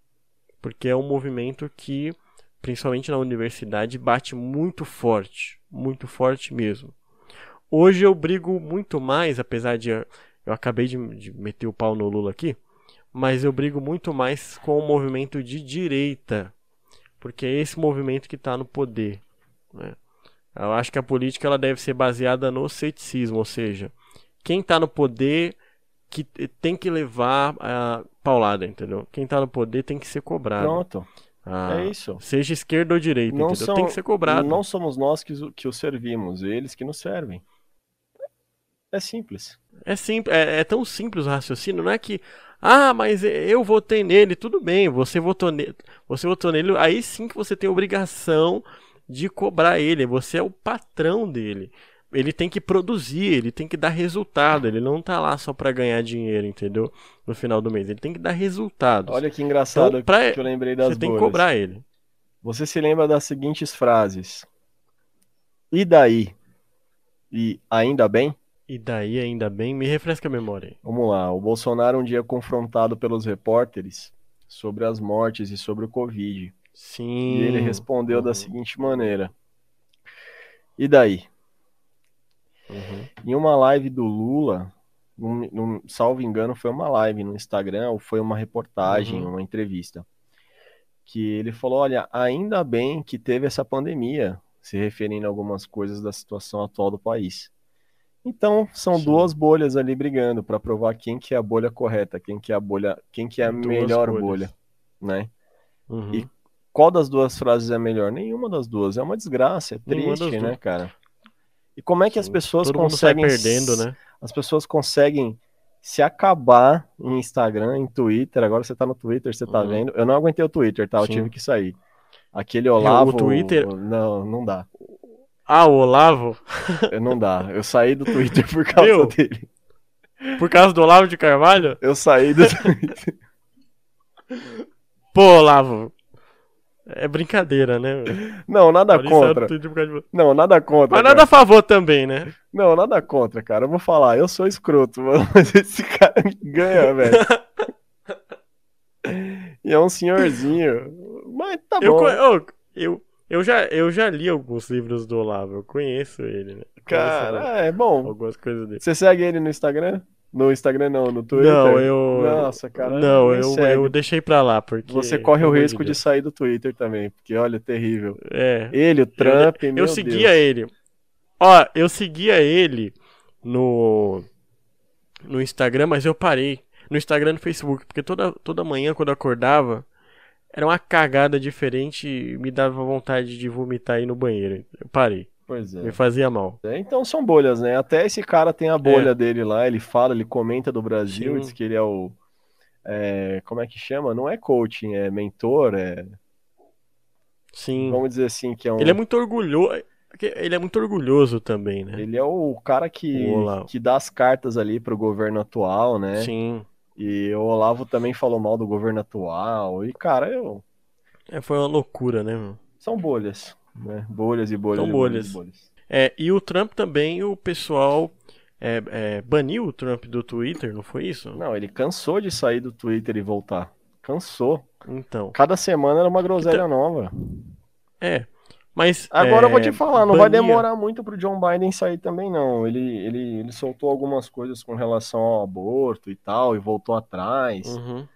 porque é um movimento que principalmente na universidade bate muito forte, muito forte mesmo. Hoje eu brigo muito mais, apesar de eu acabei de, de meter o pau no Lula aqui, mas eu brigo muito mais com o movimento de direita, porque é esse movimento que está no poder. Né? Eu acho que a política ela deve ser baseada no ceticismo, ou seja, quem está no poder que tem que levar a paulada, entendeu? Quem está no poder tem que ser cobrado. Pronto. Ah, é isso. Seja esquerda ou direita, não são, tem que ser cobrado. Não somos nós que, que os servimos, eles que nos servem. É simples. É, simples, é, é tão simples o raciocínio, não é que ah, mas eu votei nele, tudo bem, você votou nele, você votou nele, aí sim que você tem obrigação de cobrar ele, você é o patrão dele. Ele tem que produzir, ele tem que dar resultado, ele não tá lá só para ganhar dinheiro, entendeu? No final do mês, ele tem que dar resultados. Olha que engraçado então, pra, que eu lembrei das Você tem que cobrar ele. Você se lembra das seguintes frases: E daí? E ainda bem? E daí, ainda bem, me refresca a memória. Vamos lá. O Bolsonaro, um dia confrontado pelos repórteres sobre as mortes e sobre o Covid. Sim. E ele respondeu uhum. da seguinte maneira: E daí? Uhum. Em uma live do Lula, num, num, salvo engano, foi uma live no Instagram ou foi uma reportagem, uhum. uma entrevista, que ele falou: Olha, ainda bem que teve essa pandemia, se referindo a algumas coisas da situação atual do país. Então, são Sim. duas bolhas ali brigando para provar quem que é a bolha correta, quem que é a bolha, quem que é a Duas melhor bolhas. bolha, né? Uhum. E Qual das duas frases é melhor? Nenhuma das duas. É uma desgraça, é triste, né, cara? E como é que as Sim. pessoas mundo sai conseguem perdendo, né? as pessoas conseguem se acabar em Instagram, em Twitter. Agora você tá no Twitter, você tá Uhum. vendo. Eu não aguentei o Twitter, tá? Eu Sim. tive que sair. Aquele Olavo. Twitter- Não, não dá. Ah, o Olavo, Não dá. Eu saí do Twitter por causa Meu. dele. por causa do Olavo de Carvalho? Eu saí do Twitter. Pô, Olavo. É brincadeira, né? Não, nada contra. De- Não, nada contra. Mas cara. nada a favor também, né? Não, nada contra, cara. Eu vou falar, eu sou escroto, mas esse cara me ganha, velho. E é um senhorzinho. Mas tá Eu, bom. eu, eu, eu, já, eu já li alguns livros do Olavo, eu conheço ele, né? Conheço Cara, é bom. algumas coisas dele. Você segue ele no Instagram? No Instagram não, no Twitter? Não, eu. Nossa, cara. Não, nem eu, segue. eu deixei pra lá, porque. Você corre o risco de sair do Twitter também, porque olha, terrível. É. Ele, o Trump, eu meu seguia Deus. ele. Ó, eu seguia ele no no Instagram, mas eu parei. No Instagram e no Facebook, porque toda, toda manhã quando eu acordava, era uma cagada diferente e me dava vontade de vomitar aí no banheiro. Eu parei. Pois é. Me fazia mal. É, Então são bolhas, né? Até esse cara tem a bolha dele lá, ele fala, ele comenta do Brasil, É. Sim. diz que ele é o. é, como é que chama? Não é coaching, é mentor, é. Sim. Vamos dizer assim, que é um. Ele é muito orgulhoso. Ele é muito orgulhoso também, né? ele é o cara que, O que dá as cartas ali pro governo atual, né? Sim. E o Olavo também falou mal do governo atual. E, cara, eu... É, foi uma loucura, né, meu? são bolhas, né? Bolhas e bolhas São e bolhas. e bolhas. É, e o Trump também, o pessoal é, é, baniu o Trump do Twitter, não foi isso? Não, ele cansou de sair do Twitter e voltar. Cansou. Então, Cada semana era uma groselha nova. é. Mas. Agora eu vou é, te falar, não vai bania- demorar muito pro John Biden sair também, não. Ele, ele, ele soltou algumas coisas com relação ao aborto e tal, e voltou atrás. Uhum.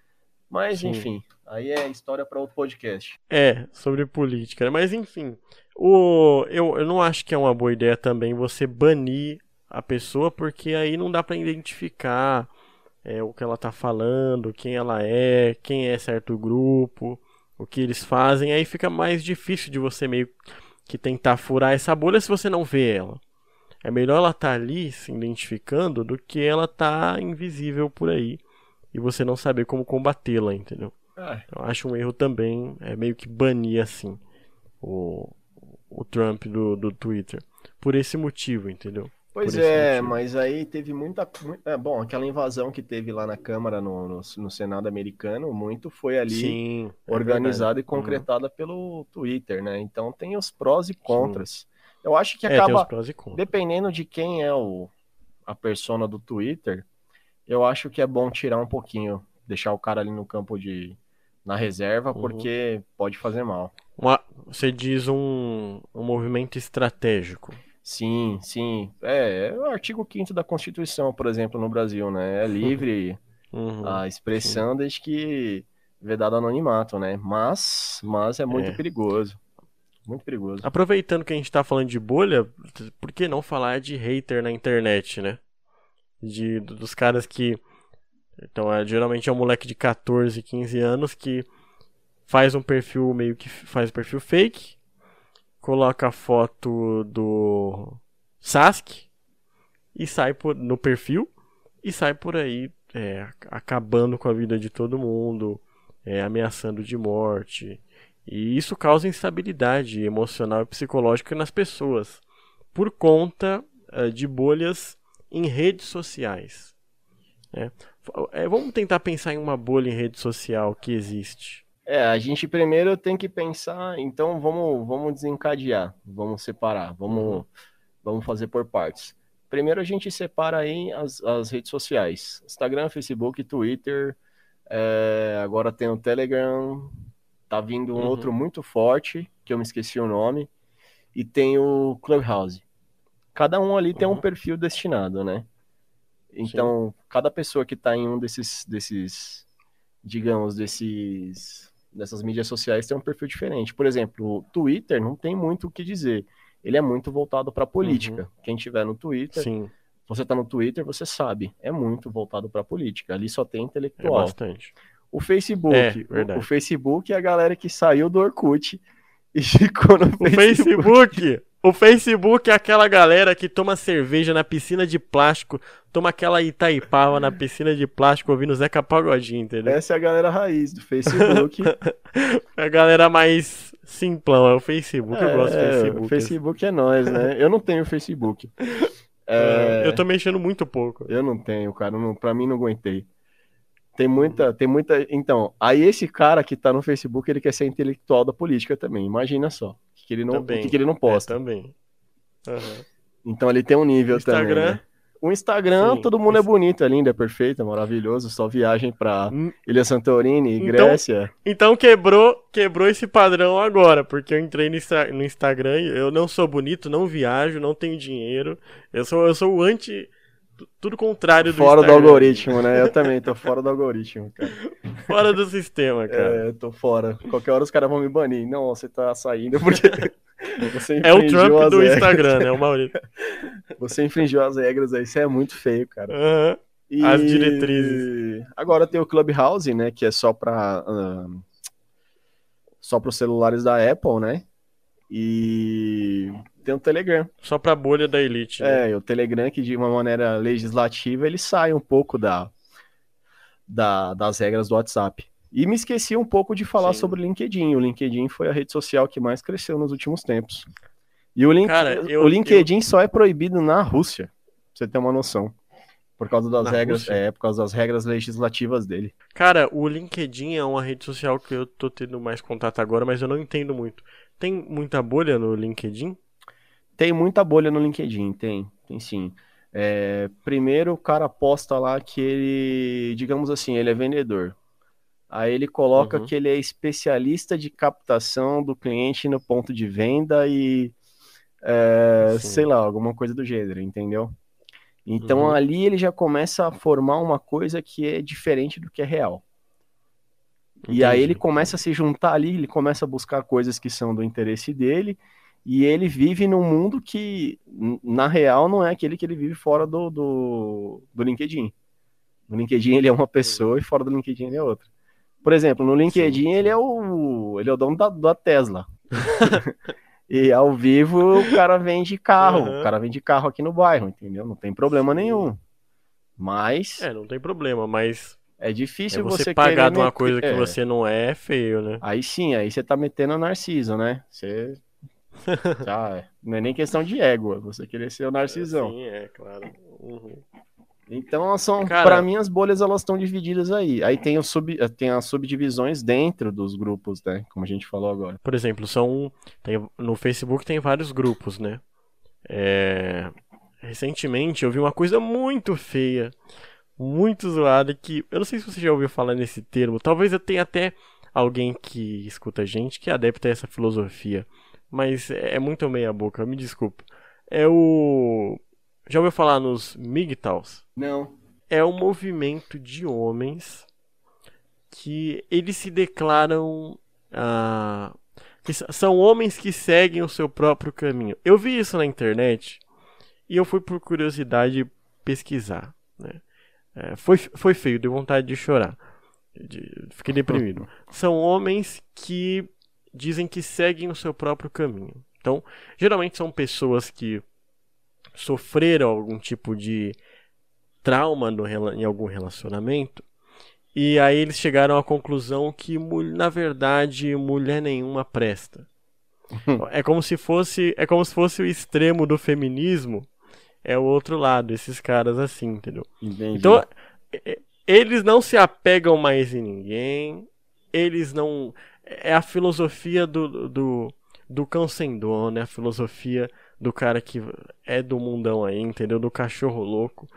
Mas, Sim. enfim, aí é história para outro podcast. É, sobre política. né? Mas enfim, o, eu, eu não acho que é uma boa ideia também você banir a pessoa, porque aí não dá pra identificar é, o que ela tá falando, quem ela é, quem é certo grupo, o que eles fazem. Aí fica mais difícil de você meio que tentar furar essa bolha se você não vê ela. É melhor ela estar ali se identificando do que ela tá invisível por aí e você não saber como combatê-la, entendeu? Eu acho um erro também, é meio que banir assim o, o Trump do, do Twitter. Por esse motivo, entendeu? Pois é, motivo. mas aí teve muita. mu- é, bom, aquela invasão que teve lá na Câmara, no, no, no Senado americano, muito foi ali Sim. é organizada e verdade. Uhum. concretada pelo Twitter, né? Então tem os prós e contras. Eu acho que É, acaba, e contras. dependendo de quem é o, a persona do Twitter, eu acho que é bom tirar um pouquinho, deixar o cara ali no campo de. Na reserva, Uhum. porque pode fazer mal. Uma- você diz um, um movimento estratégico. Sim, sim. É, é o artigo 5 da Constituição, por exemplo, no Brasil, né? É livre Uhum. a expressão desde que vedado anonimato, né? Mas, mas é muito É. perigoso. Muito perigoso. Aproveitando que a gente tá falando de bolha, por que não falar de hater na internet, né? De, dos caras que. Então, é, geralmente é um moleque de 14, 15 anos que faz um perfil meio que faz um perfil fake, coloca a foto do Sasuke e sai por, no perfil e sai por aí é, acabando com a vida de todo mundo, é, ameaçando de morte. E isso causa instabilidade emocional e psicológica nas pessoas por conta eh, de bolhas em redes sociais. né? Eh, vamos tentar pensar em uma bolha em rede social que existe. É, a gente primeiro tem que pensar, então vamos, vamos desencadear, vamos separar, vamos, Uhum. vamos fazer por partes. Primeiro a gente separa aí as, as redes sociais, Instagram, Facebook, Twitter, é, agora tem o Telegram, tá vindo um Uhum. outro muito forte, que eu me esqueci o nome, e tem o Clubhouse. Cada um ali tem um Uhum. perfil destinado, né? Então, cada pessoa que tá em um desses, desses, digamos, desses, dessas mídias sociais tem um perfil diferente. Por exemplo, o Twitter não tem muito o que dizer. Ele é muito voltado para política. Quem tiver no Twitter Sim. Você tá no Twitter, você sabe, é muito voltado pra política. Ali só tem É intelectual. bastante. o Facebook, É, o- o, Facebook é a galera que saiu do Orkut e ficou no O Facebook, o Facebook é aquela galera que toma cerveja na piscina de plástico, toma aquela Itaipava na piscina de plástico ouvindo Zeca Pagodinho, entendeu? Essa é a galera raiz do Facebook. É a galera mais simplão, é o Facebook, eu gosto do É, Facebook. O Facebook é nós, né? Eu não tenho Facebook. É, É, Eu tô mexendo muito pouco. Eu não tenho, cara. Não, pra mim não aguentei. Tem muita, tem muita. Então, aí esse cara que tá no Facebook, ele quer ser intelectual da política também. Imagina só. O que, que ele não, o Também. que, que ele não É, posta. também. Aham. Então ele tem um nível Instagram? também. né? O Instagram, Sim. todo mundo é bonito, é lindo, é perfeito, é maravilhoso. Só viagem pra Hum, Ilha Santorini, Então- Grécia. Então quebrou, quebrou esse padrão agora, porque eu entrei no, Insta- no Instagram, e eu não sou bonito, não viajo, não tenho dinheiro. Eu sou, eu sou o anti. Tu- Tudo contrário do Fora do Instagram. algoritmo, né? Eu também tô fora do algoritmo, cara. Fora do sistema, cara. É, tô fora. Qualquer hora os caras vão me banir. Não, você tá saindo porque você É, o Trump as do regras. Instagram, né? O Maurício. Você infringiu as regras aí, isso é muito feio, cara. Aham. E- As diretrizes. Agora tem o Clubhouse, né? Que é só pra. ahn, só para os celulares da Apple, né? E tem o Telegram. Só pra bolha da elite. Né? É, o Telegram, que de uma maneira legislativa, ele sai um pouco da, da- das regras do WhatsApp. E me esqueci um pouco de falar Sim. sobre o LinkedIn. O LinkedIn foi a rede social que mais cresceu nos últimos tempos. E o, link, Cara, eu- o LinkedIn só é proibido na Rússia, pra você ter uma noção. Por causa das Na regras, Rússia? é, por causa das regras legislativas dele. Cara, o LinkedIn é uma rede social que eu tô tendo mais contato agora, mas eu não entendo muito. Tem muita bolha no LinkedIn? Tem muita bolha no LinkedIn, tem, tem sim. É, primeiro o cara posta lá que ele, digamos assim, ele é vendedor. Aí ele coloca Uhum. que ele é especialista de captação do cliente no ponto de venda e é, sei lá, alguma coisa do gênero, entendeu? Então Uhum. ali ele já começa a formar uma coisa que é diferente do que é real. E aí Entendi. ele começa a se juntar ali, ele começa a buscar coisas que são do interesse dele, e ele vive num mundo que, na real, não é aquele que ele vive fora do, do, do LinkedIn. No LinkedIn ele é uma pessoa e fora do LinkedIn ele é outra. Por exemplo, no LinkedIn Sim, ele é o ele é o dono da, da Tesla. e ao vivo o cara vende carro, Uhum. o cara vende carro aqui no bairro, entendeu? Não tem problema nenhum. Mas É, não tem problema, mas é é difícil você, você pagar de uma meter- coisa que é. você não é, é feio, né? Aí sim, aí você tá metendo a Narciso, né? Você. Já, é. não é nem questão de égua, você querer ser o Narcisão. Sim, é, claro. Uhum. Então, são, Cara- para mim, as bolhas elas estão divididas aí. Aí tem, o sub, tem as subdivisões dentro dos grupos, né? Como a gente falou agora. Por exemplo, são. tem- no Facebook tem vários grupos, né? É, recentemente eu vi uma coisa muito feia, muito zoada, que. Eu não sei se você já ouviu falar nesse termo. Talvez eu tenha até alguém que escuta a gente que é adepta a essa filosofia. Mas é muito meia boca, me desculpa. É o. Já ouviu falar nos MGTOWs? Não. é um movimento de homens que eles se declaram ah, que são homens que seguem o seu próprio caminho. Eu vi isso na internet e eu fui por curiosidade pesquisar. Né? É, foi, foi feio, deu vontade de chorar. De- fiquei deprimido. São homens que dizem que seguem o seu próprio caminho. Então, geralmente são pessoas que sofreram algum tipo de trauma no em algum relacionamento. E aí eles chegaram à conclusão que, na verdade, mulher nenhuma presta. é como se fosse, é como se fosse o extremo do feminismo, é o outro lado, esses caras assim, entendeu? Entendi. Então, eles não se apegam mais em ninguém, eles não. É a filosofia do, do, do cão sem dono, é a filosofia do cara que é do mundão aí, entendeu? Do cachorro louco.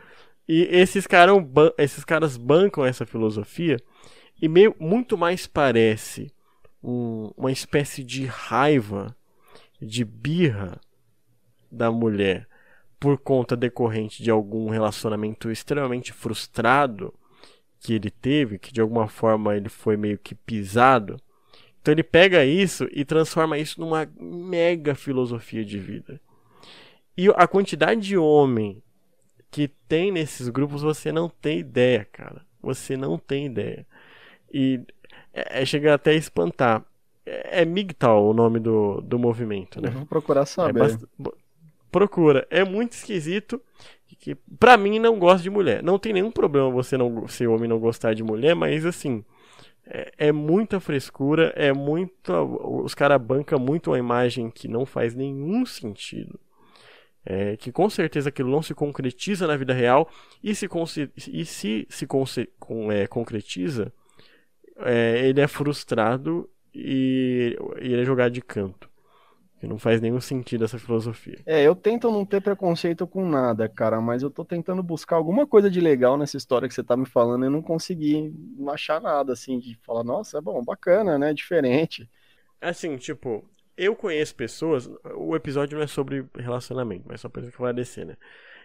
E esses, caras esses caras bancam essa filosofia e meio, muito mais parece um- uma espécie de raiva, de birra da mulher por conta decorrente de algum relacionamento extremamente frustrado que ele teve, que de alguma forma ele foi meio que pisado. Então ele pega isso e transforma isso numa mega filosofia de vida. E a quantidade de homem que tem nesses grupos, você não tem ideia, cara. Você não tem ideia. E é, é chega até a espantar. É, é MGTOW o nome do, do movimento, né? Vou procurar É saber. bast- bo- Procura. É muito esquisito. Que, pra mim, não gosta de mulher. Não tem nenhum problema você não ser homem não gostar de mulher, mas assim. É, é muita frescura, é muito. Os caras bancam muito uma imagem que não faz nenhum sentido. É, que com certeza aquilo não se concretiza na vida real. E se, e se se com- é, concretiza, é, ele é frustrado e, e ele é jogado de canto. Que não faz nenhum sentido essa filosofia. É, eu tento não ter preconceito com nada, cara, mas eu tô tentando buscar alguma coisa de legal nessa história que você tá me falando e não consegui achar nada, assim, de falar, nossa, é bom, bacana, né, diferente. Assim, tipo, eu conheço pessoas. O episódio não é sobre relacionamento, mas só pra esclarecer, né?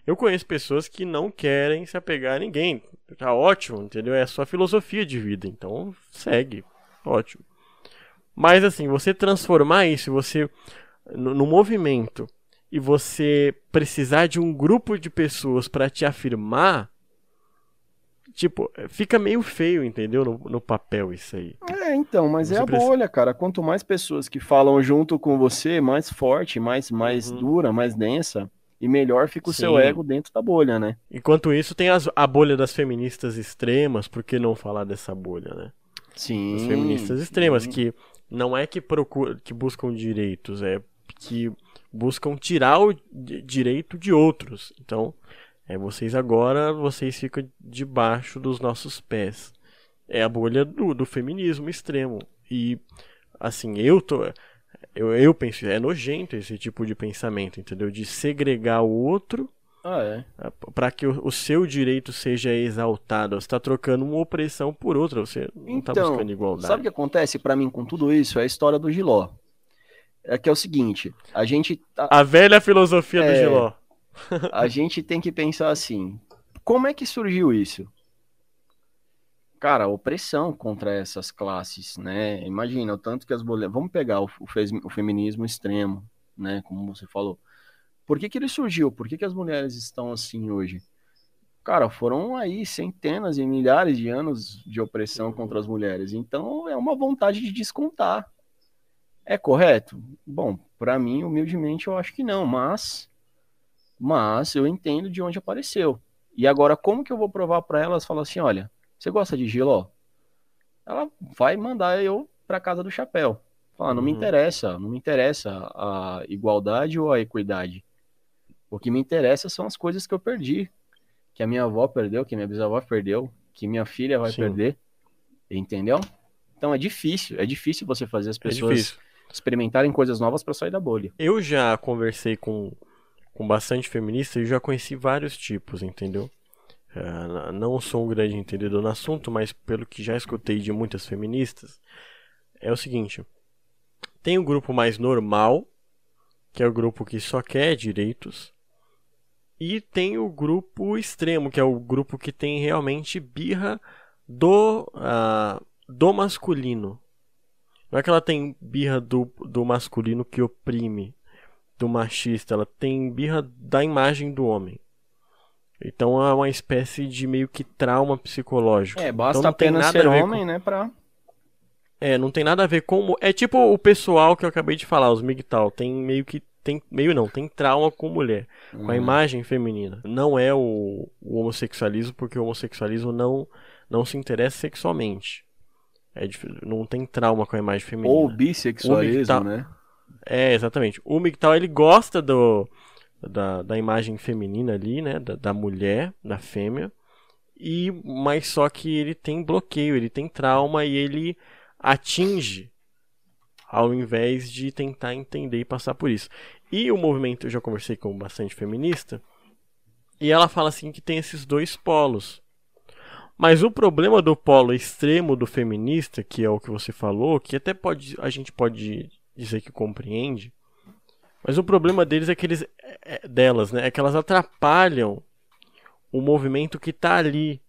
Eu conheço pessoas que não querem se apegar a ninguém. Tá ótimo, entendeu? É a sua filosofia de vida, então segue. Ótimo. Mas assim, você transformar isso, você no, no movimento e você precisar de um grupo de pessoas pra te afirmar, tipo, fica meio feio, entendeu? No, no papel isso aí. É, então, mas Você é a precisa- bolha, cara. Quanto mais pessoas que falam junto com você, mais forte, mais, mais Uhum. dura, mais densa, e melhor fica o seu Sim. ego dentro da bolha, né? Enquanto isso, tem as- a bolha das feministas extremas, por que não falar dessa bolha, né? Sim. As feministas extremas, sim. que não é que procuram, que buscam direitos, é que buscam tirar o di- direito de outros. Então, é vocês agora, vocês ficam debaixo dos nossos pés. É a bolha do, do feminismo extremo. E, assim, eu tô. Eu, eu penso, é nojento esse tipo de pensamento, entendeu? De segregar o outro Ah, é. para que o, o seu direito seja exaltado. Você está trocando uma opressão por outra, você não está Então, buscando igualdade. Sabe o que acontece pra mim com tudo isso? É a história do Giló. É que é o seguinte, a gente tá- A velha filosofia do É. Giló. a gente tem que pensar assim: como é que surgiu isso? Cara, a opressão contra essas classes, né? Imagina o tanto que as mulheres. Vamos pegar o, o fez- o feminismo extremo, né? Como você falou. Por que, que ele surgiu? Por que, que as mulheres estão assim hoje? Cara, foram aí centenas e milhares de anos de opressão contra as mulheres. Então é uma vontade de descontar. É correto? Bom, pra mim, humildemente, eu acho que não, mas mas eu entendo de onde apareceu. E agora, como que eu vou provar para elas? Falar assim, olha, você gosta de Giló? Ela vai mandar eu para casa do chapéu. Falar, não me Uhum. interessa, não me interessa a igualdade ou a equidade. O que me interessa são as coisas que eu perdi, que a minha avó perdeu, que a minha bisavó perdeu, que minha filha vai Sim. perder. Entendeu? Então é difícil, é difícil você fazer as É pessoas difícil. experimentarem coisas novas para sair da bolha. Eu já conversei com, com bastante feminista e já conheci vários tipos, entendeu? É, não sou um grande entendedor no assunto, mas pelo que já escutei de muitas feministas, é o seguinte: tem o grupo mais normal, que é o grupo que só quer direitos, e tem o grupo extremo, que é o grupo que tem realmente birra do, ah, do masculino. Não é que ela tem birra do, do masculino que oprime, do machista, ela tem birra da imagem do homem. Então é uma espécie de meio que trauma psicológico. É, basta Então não tem apenas nada ser a ver homem, né, pra... É, não tem nada a ver com. É tipo o pessoal que eu acabei de falar, os MGTOW. Tem meio que. Tem, meio não, tem trauma com mulher, com a Uhum. imagem feminina. Não é o, o homossexualismo, porque o homossexualismo não, não se interessa sexualmente. É, não tem trauma com a imagem feminina. Ou bissexualismo, migtal- né? É, exatamente. O MGTOW ele gosta do, da, da imagem feminina ali, né? Da, da mulher, da fêmea. E, mas só que ele tem bloqueio, ele tem trauma e ele atinge ao invés de tentar entender e passar por isso. E o movimento, eu já conversei com bastante feminista, e ela fala assim que tem esses dois polos. Mas o problema do polo extremo do feminista, que é o que você falou, que até pode a gente pode dizer que compreende, mas o problema deles é que eles é- é- delas, né, é que elas atrapalham o movimento que está ali,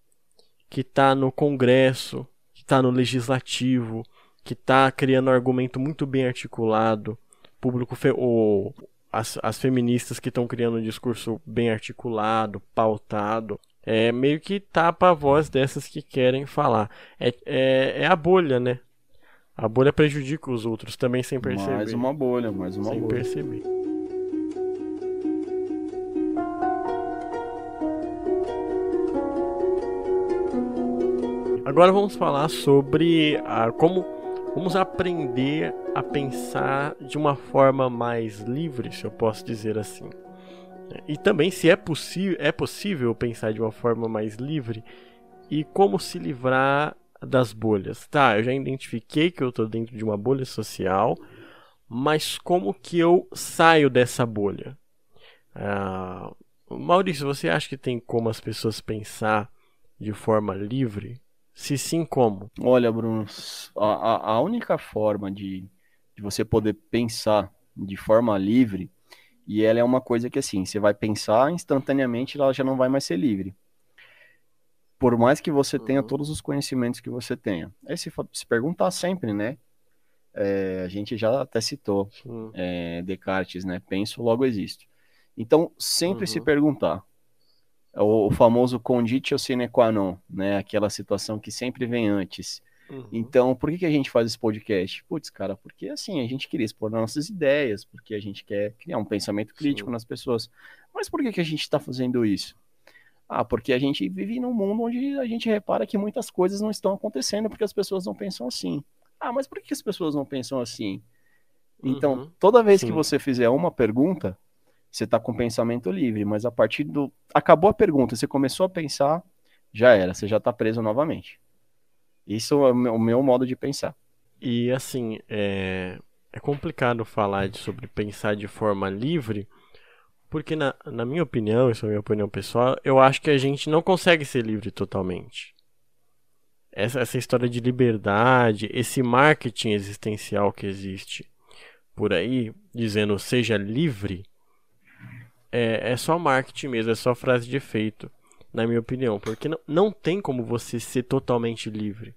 que está no Congresso, que está no Legislativo, que está criando um argumento muito bem articulado, público fe- o, as, as feministas que estão criando um discurso bem articulado, pautado, é meio que tapa a voz dessas que querem falar. É, é, é a bolha, né? A bolha prejudica os outros também sem perceber. Mais uma bolha, mais uma sem bolha. perceber. Agora vamos falar sobre a, como vamos aprender a pensar de uma forma mais livre, se eu posso dizer assim. E também se é, é possível pensar de uma forma mais livre e como se livrar das bolhas. Tá, eu já identifiquei que eu estou dentro de uma bolha social, mas como que eu saio dessa bolha? Ah, Maurício, você acha que tem como as pessoas pensar de forma livre? Se sim, como? Olha, Bruno, a, a única forma de, de você poder pensar de forma livre, e ela é uma coisa que assim, você vai pensar instantaneamente, ela já não vai mais ser livre. Por mais que você tenha uhum. todos os conhecimentos que você tenha. É se, se perguntar sempre, né? É, a gente já até citou é, Descartes, né? Penso, logo existo. Então, sempre uhum. se perguntar, o, o famoso conditio sine qua non, né? Aquela situação que sempre vem antes. Uhum. Então, por que, que a gente faz esse podcast? Putz, cara, porque assim, a gente queria expor nossas ideias, porque a gente quer criar um pensamento crítico Sim. nas pessoas. Mas por que, que a gente está fazendo isso? Ah, porque a gente vive num mundo onde a gente repara que muitas coisas não estão acontecendo porque as pessoas não pensam assim. Ah, mas por que as pessoas não pensam assim? Então, uhum. toda vez Sim. que você fizer uma pergunta, você está com pensamento livre, mas a partir do. Acabou a pergunta, você começou a pensar, já era, você já está preso novamente. Isso é o meu modo de pensar. E assim, é, é complicado falar de, sobre pensar de forma livre, porque na, na minha opinião, isso é minha opinião pessoal, eu acho que a gente não consegue ser livre totalmente. Essa, essa história de liberdade, esse marketing existencial que existe por aí, dizendo seja livre, é, é só marketing mesmo, é só frase de efeito, na minha opinião. Porque não, não tem como você ser totalmente livre.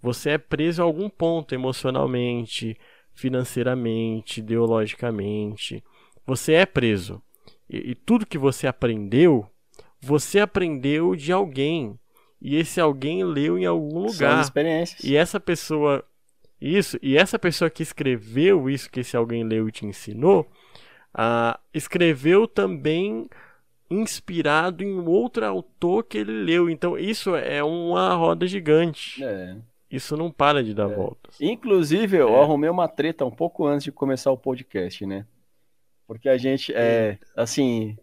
Você é preso a algum ponto emocionalmente, financeiramente, ideologicamente. Você é preso. E, e tudo que você aprendeu, você aprendeu de alguém. E esse alguém leu em algum lugar. São experiências. E essa pessoa. Isso, e essa pessoa que escreveu isso que esse alguém leu e te ensinou, ah, escreveu também inspirado em outro autor que ele leu. Então isso é uma roda gigante. É. Isso não para de dar é. voltas. Inclusive, eu é. arrumei uma treta um pouco antes de começar o podcast, né? Porque a gente, é, assim,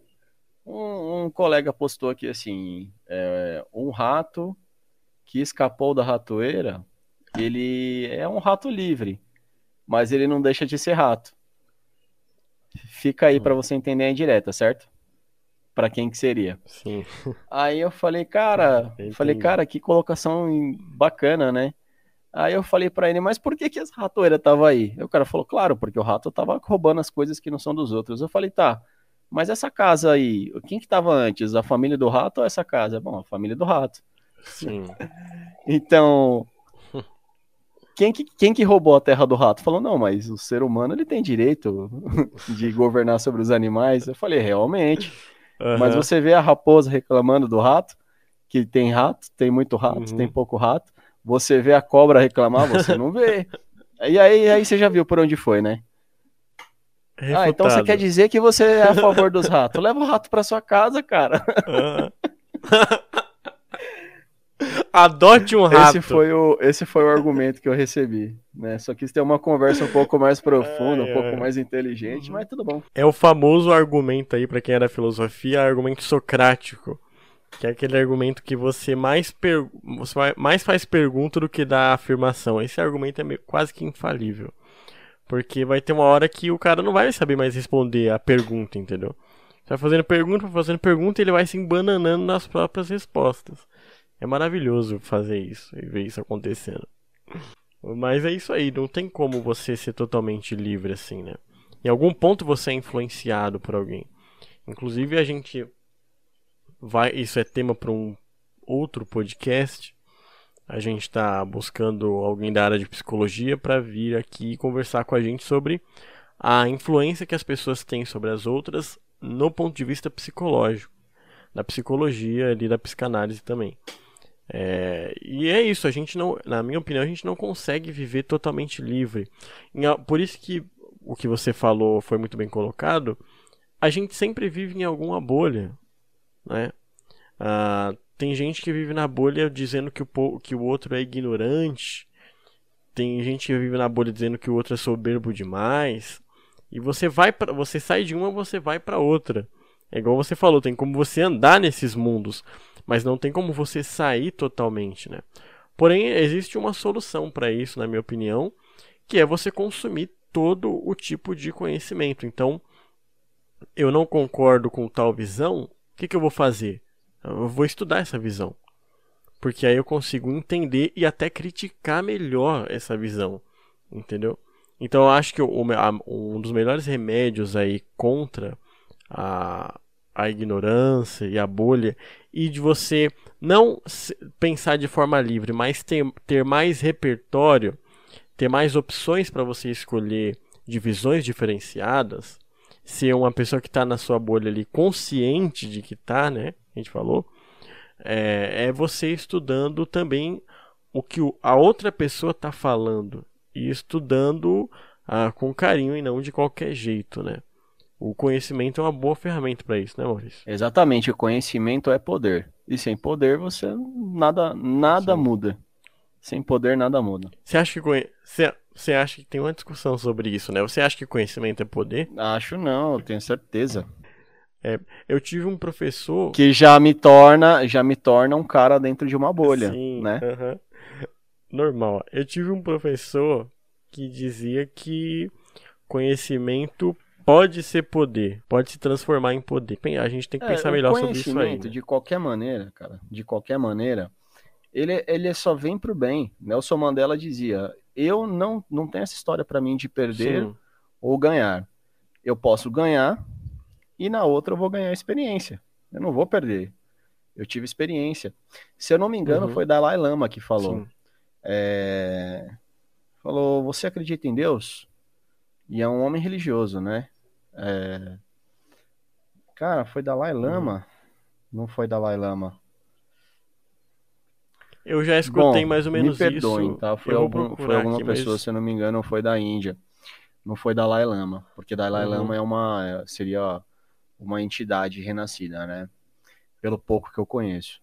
um, um colega postou aqui assim, é, um rato que escapou da ratoeira, ele é um rato livre, mas ele não deixa de ser rato. Fica aí para você entender a indireta, certo? Para quem que seria? Sim. Aí eu falei, cara, falei, cara, que colocação bacana, né? Aí eu falei para ele, mas por que que essa ratoeira tava aí? Aí o cara falou, claro, porque o rato tava roubando as coisas que não são dos outros. Eu falei, tá, mas essa casa aí, quem que tava antes? A família do rato ou essa casa? Bom, a família do rato. Sim. então, quem que, quem que roubou a terra do rato? Falou, não, mas o ser humano ele tem direito de governar sobre os animais. Eu falei, realmente. Uhum. Mas você vê a raposa reclamando do rato, que tem rato, tem muito rato, uhum. tem pouco rato. Você vê a cobra reclamar, você não vê. E aí, aí você já viu por onde foi, né? Refutado. Ah, então você quer dizer que você é a favor dos ratos? Leva o rato para sua casa, cara. Uhum. Adote um rato. Esse foi o, esse foi o argumento que eu recebi. Né? Só quis ter uma conversa um pouco mais profunda, um pouco mais inteligente, mas tudo bom. É o famoso argumento aí, para quem é da filosofia, argumento socrático. Que é aquele argumento que você mais, per... você mais faz pergunta do que dá afirmação. Esse argumento é quase que infalível. Porque vai ter uma hora que o cara não vai saber mais responder a pergunta, entendeu? Você vai fazendo pergunta, fazendo pergunta e ele vai se embananando nas próprias respostas. É maravilhoso fazer isso e ver isso acontecendo. Mas é isso aí, não tem como você ser totalmente livre assim, né? Em algum ponto você é influenciado por alguém. Inclusive a gente vai, isso é tema para um outro podcast. A gente está buscando alguém da área de psicologia para vir aqui conversar com a gente sobre a influência que as pessoas têm sobre as outras no ponto de vista psicológico, da psicologia e da psicanálise também. É, e é isso, a gente não, na minha opinião, a gente não consegue viver totalmente livre. Por isso que o que você falou foi muito bem colocado. A gente sempre vive em alguma bolha, né? Ah, tem gente que vive na bolha dizendo que o, que o outro é ignorante. Tem gente que vive na bolha dizendo que o outro é soberbo demais. E você vai para, você sai de uma, você vai para outra. É igual você falou, tem como você andar nesses mundos, mas não tem como você sair totalmente, né? Porém, existe uma solução para isso, na minha opinião, que é você consumir todo o tipo de conhecimento. Então, eu não concordo com tal visão, o que, que eu vou fazer? Eu vou estudar essa visão. Porque aí eu consigo entender e até criticar melhor essa visão. Entendeu? Então eu acho que um dos melhores remédios aí contra a, a ignorância e a bolha e de você não pensar de forma livre, mas ter, ter mais repertório, ter mais opções para você escolher de visões diferenciadas, ser uma pessoa que está na sua bolha ali consciente de que está, né? A gente falou, é, é você estudando também o que a outra pessoa está falando e estudando ah, com carinho e não de qualquer jeito, né? O conhecimento é uma boa ferramenta para isso, né, Maurício? Exatamente, o conhecimento é poder. E sem poder você nada nada Sim. muda. Sem poder nada muda. Você acha que você, você acha que tem uma discussão sobre isso, né? Você acha que conhecimento é poder? Acho não, eu tenho certeza. É, eu tive um professor que já me torna, já me torna um cara dentro de uma bolha, Sim, né? Uh -huh. Normal. Eu tive um professor que dizia que conhecimento pode ser poder, pode se transformar em poder. A gente tem que é, pensar melhor sobre isso aí. Né? De qualquer maneira, cara, de qualquer maneira, ele, ele só vem pro bem. Nelson Mandela dizia: eu não, não tenho essa história para mim de perder Sim. ou ganhar. Eu posso ganhar e na outra eu vou ganhar experiência. Eu não vou perder. Eu tive experiência. Se eu não me engano, uhum. foi Dalai Lama que falou. É... Falou: Você acredita em Deus? E é um homem religioso, né? É... Cara, foi Dalai Lama? Uhum. Não foi Dalai Lama. Eu já escutei Bom, mais ou menos me perdoem, isso. Tá? Foi, algum, foi alguma aqui, pessoa, mas... se eu não me engano, foi da Índia. Não foi Dalai Lama, porque Dalai uhum. Lama é uma seria uma entidade renascida, né? Pelo pouco que eu conheço.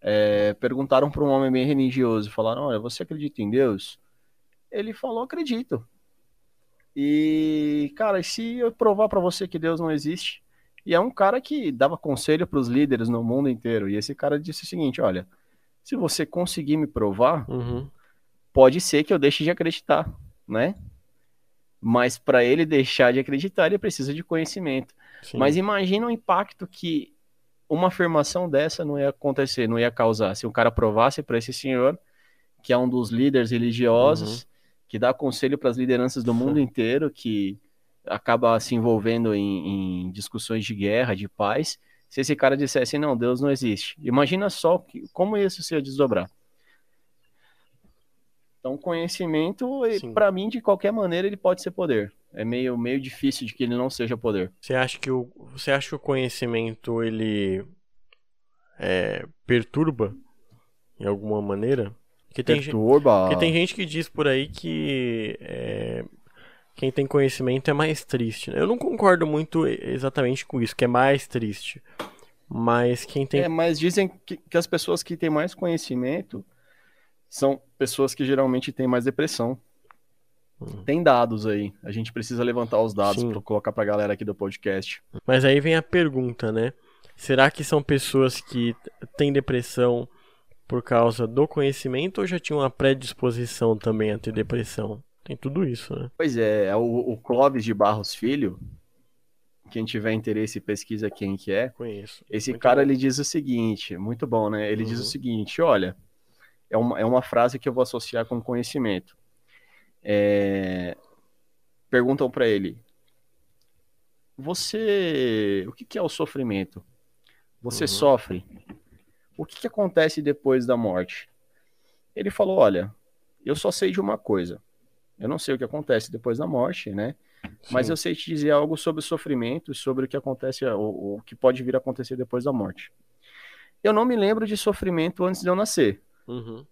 É, perguntaram para um homem bem religioso, falaram: Olha, você acredita em Deus? Ele falou: Acredito. E, cara, se eu provar para você que Deus não existe, e é um cara que dava conselho para os líderes no mundo inteiro, e esse cara disse o seguinte: Olha, se você conseguir me provar, uhum. pode ser que eu deixe de acreditar, né? Mas para ele deixar de acreditar, ele precisa de conhecimento. Sim. Mas imagina o impacto que uma afirmação dessa não ia acontecer, não ia causar. Se o cara provasse para esse senhor, que é um dos líderes religiosos, uhum. Que dá conselho para as lideranças do mundo inteiro, que acaba se envolvendo em, em, discussões de guerra, de paz, se esse cara dissesse, não, Deus não existe. Imagina só que, como isso se ia desdobrar. Então, conhecimento, para mim, de qualquer maneira, ele pode ser poder é meio, meio difícil de que ele não seja poder. Você acha que o, você acha que o conhecimento ele é, perturba em alguma maneira? Que tem, perturba. Porque tem gente que diz por aí que é, quem tem conhecimento é mais triste. Né? Eu não concordo muito exatamente com isso, que é mais triste. Mas quem tem. É, mas dizem que, que as pessoas que têm mais conhecimento são pessoas que geralmente têm mais depressão. Hum. Tem dados aí. A gente precisa levantar os dados para colocar para a galera aqui do podcast. Mas aí vem a pergunta, né? Será que são pessoas que têm depressão por causa do conhecimento ou já tinham uma predisposição também a ter depressão? Tem tudo isso, né? Pois é, é o, o Clóvis de Barros Filho, quem tiver interesse pesquisa quem que é. Conheço. Esse muito cara bom. ele diz o seguinte, muito bom, né? Ele uhum. diz o uhum. seguinte, olha, é uma, é uma frase que eu vou associar com conhecimento é, perguntam para ele: Você. O que, que é o sofrimento? Você uhum. sofre? O que, que acontece depois da morte? Ele falou: Olha, eu só sei de uma coisa. Eu não sei o que acontece depois da morte, né? Mas Sim. eu sei te dizer algo sobre o sofrimento, sobre o que acontece, o, o que pode vir a acontecer depois da morte. Eu não me lembro de sofrimento antes de eu nascer. Uhum.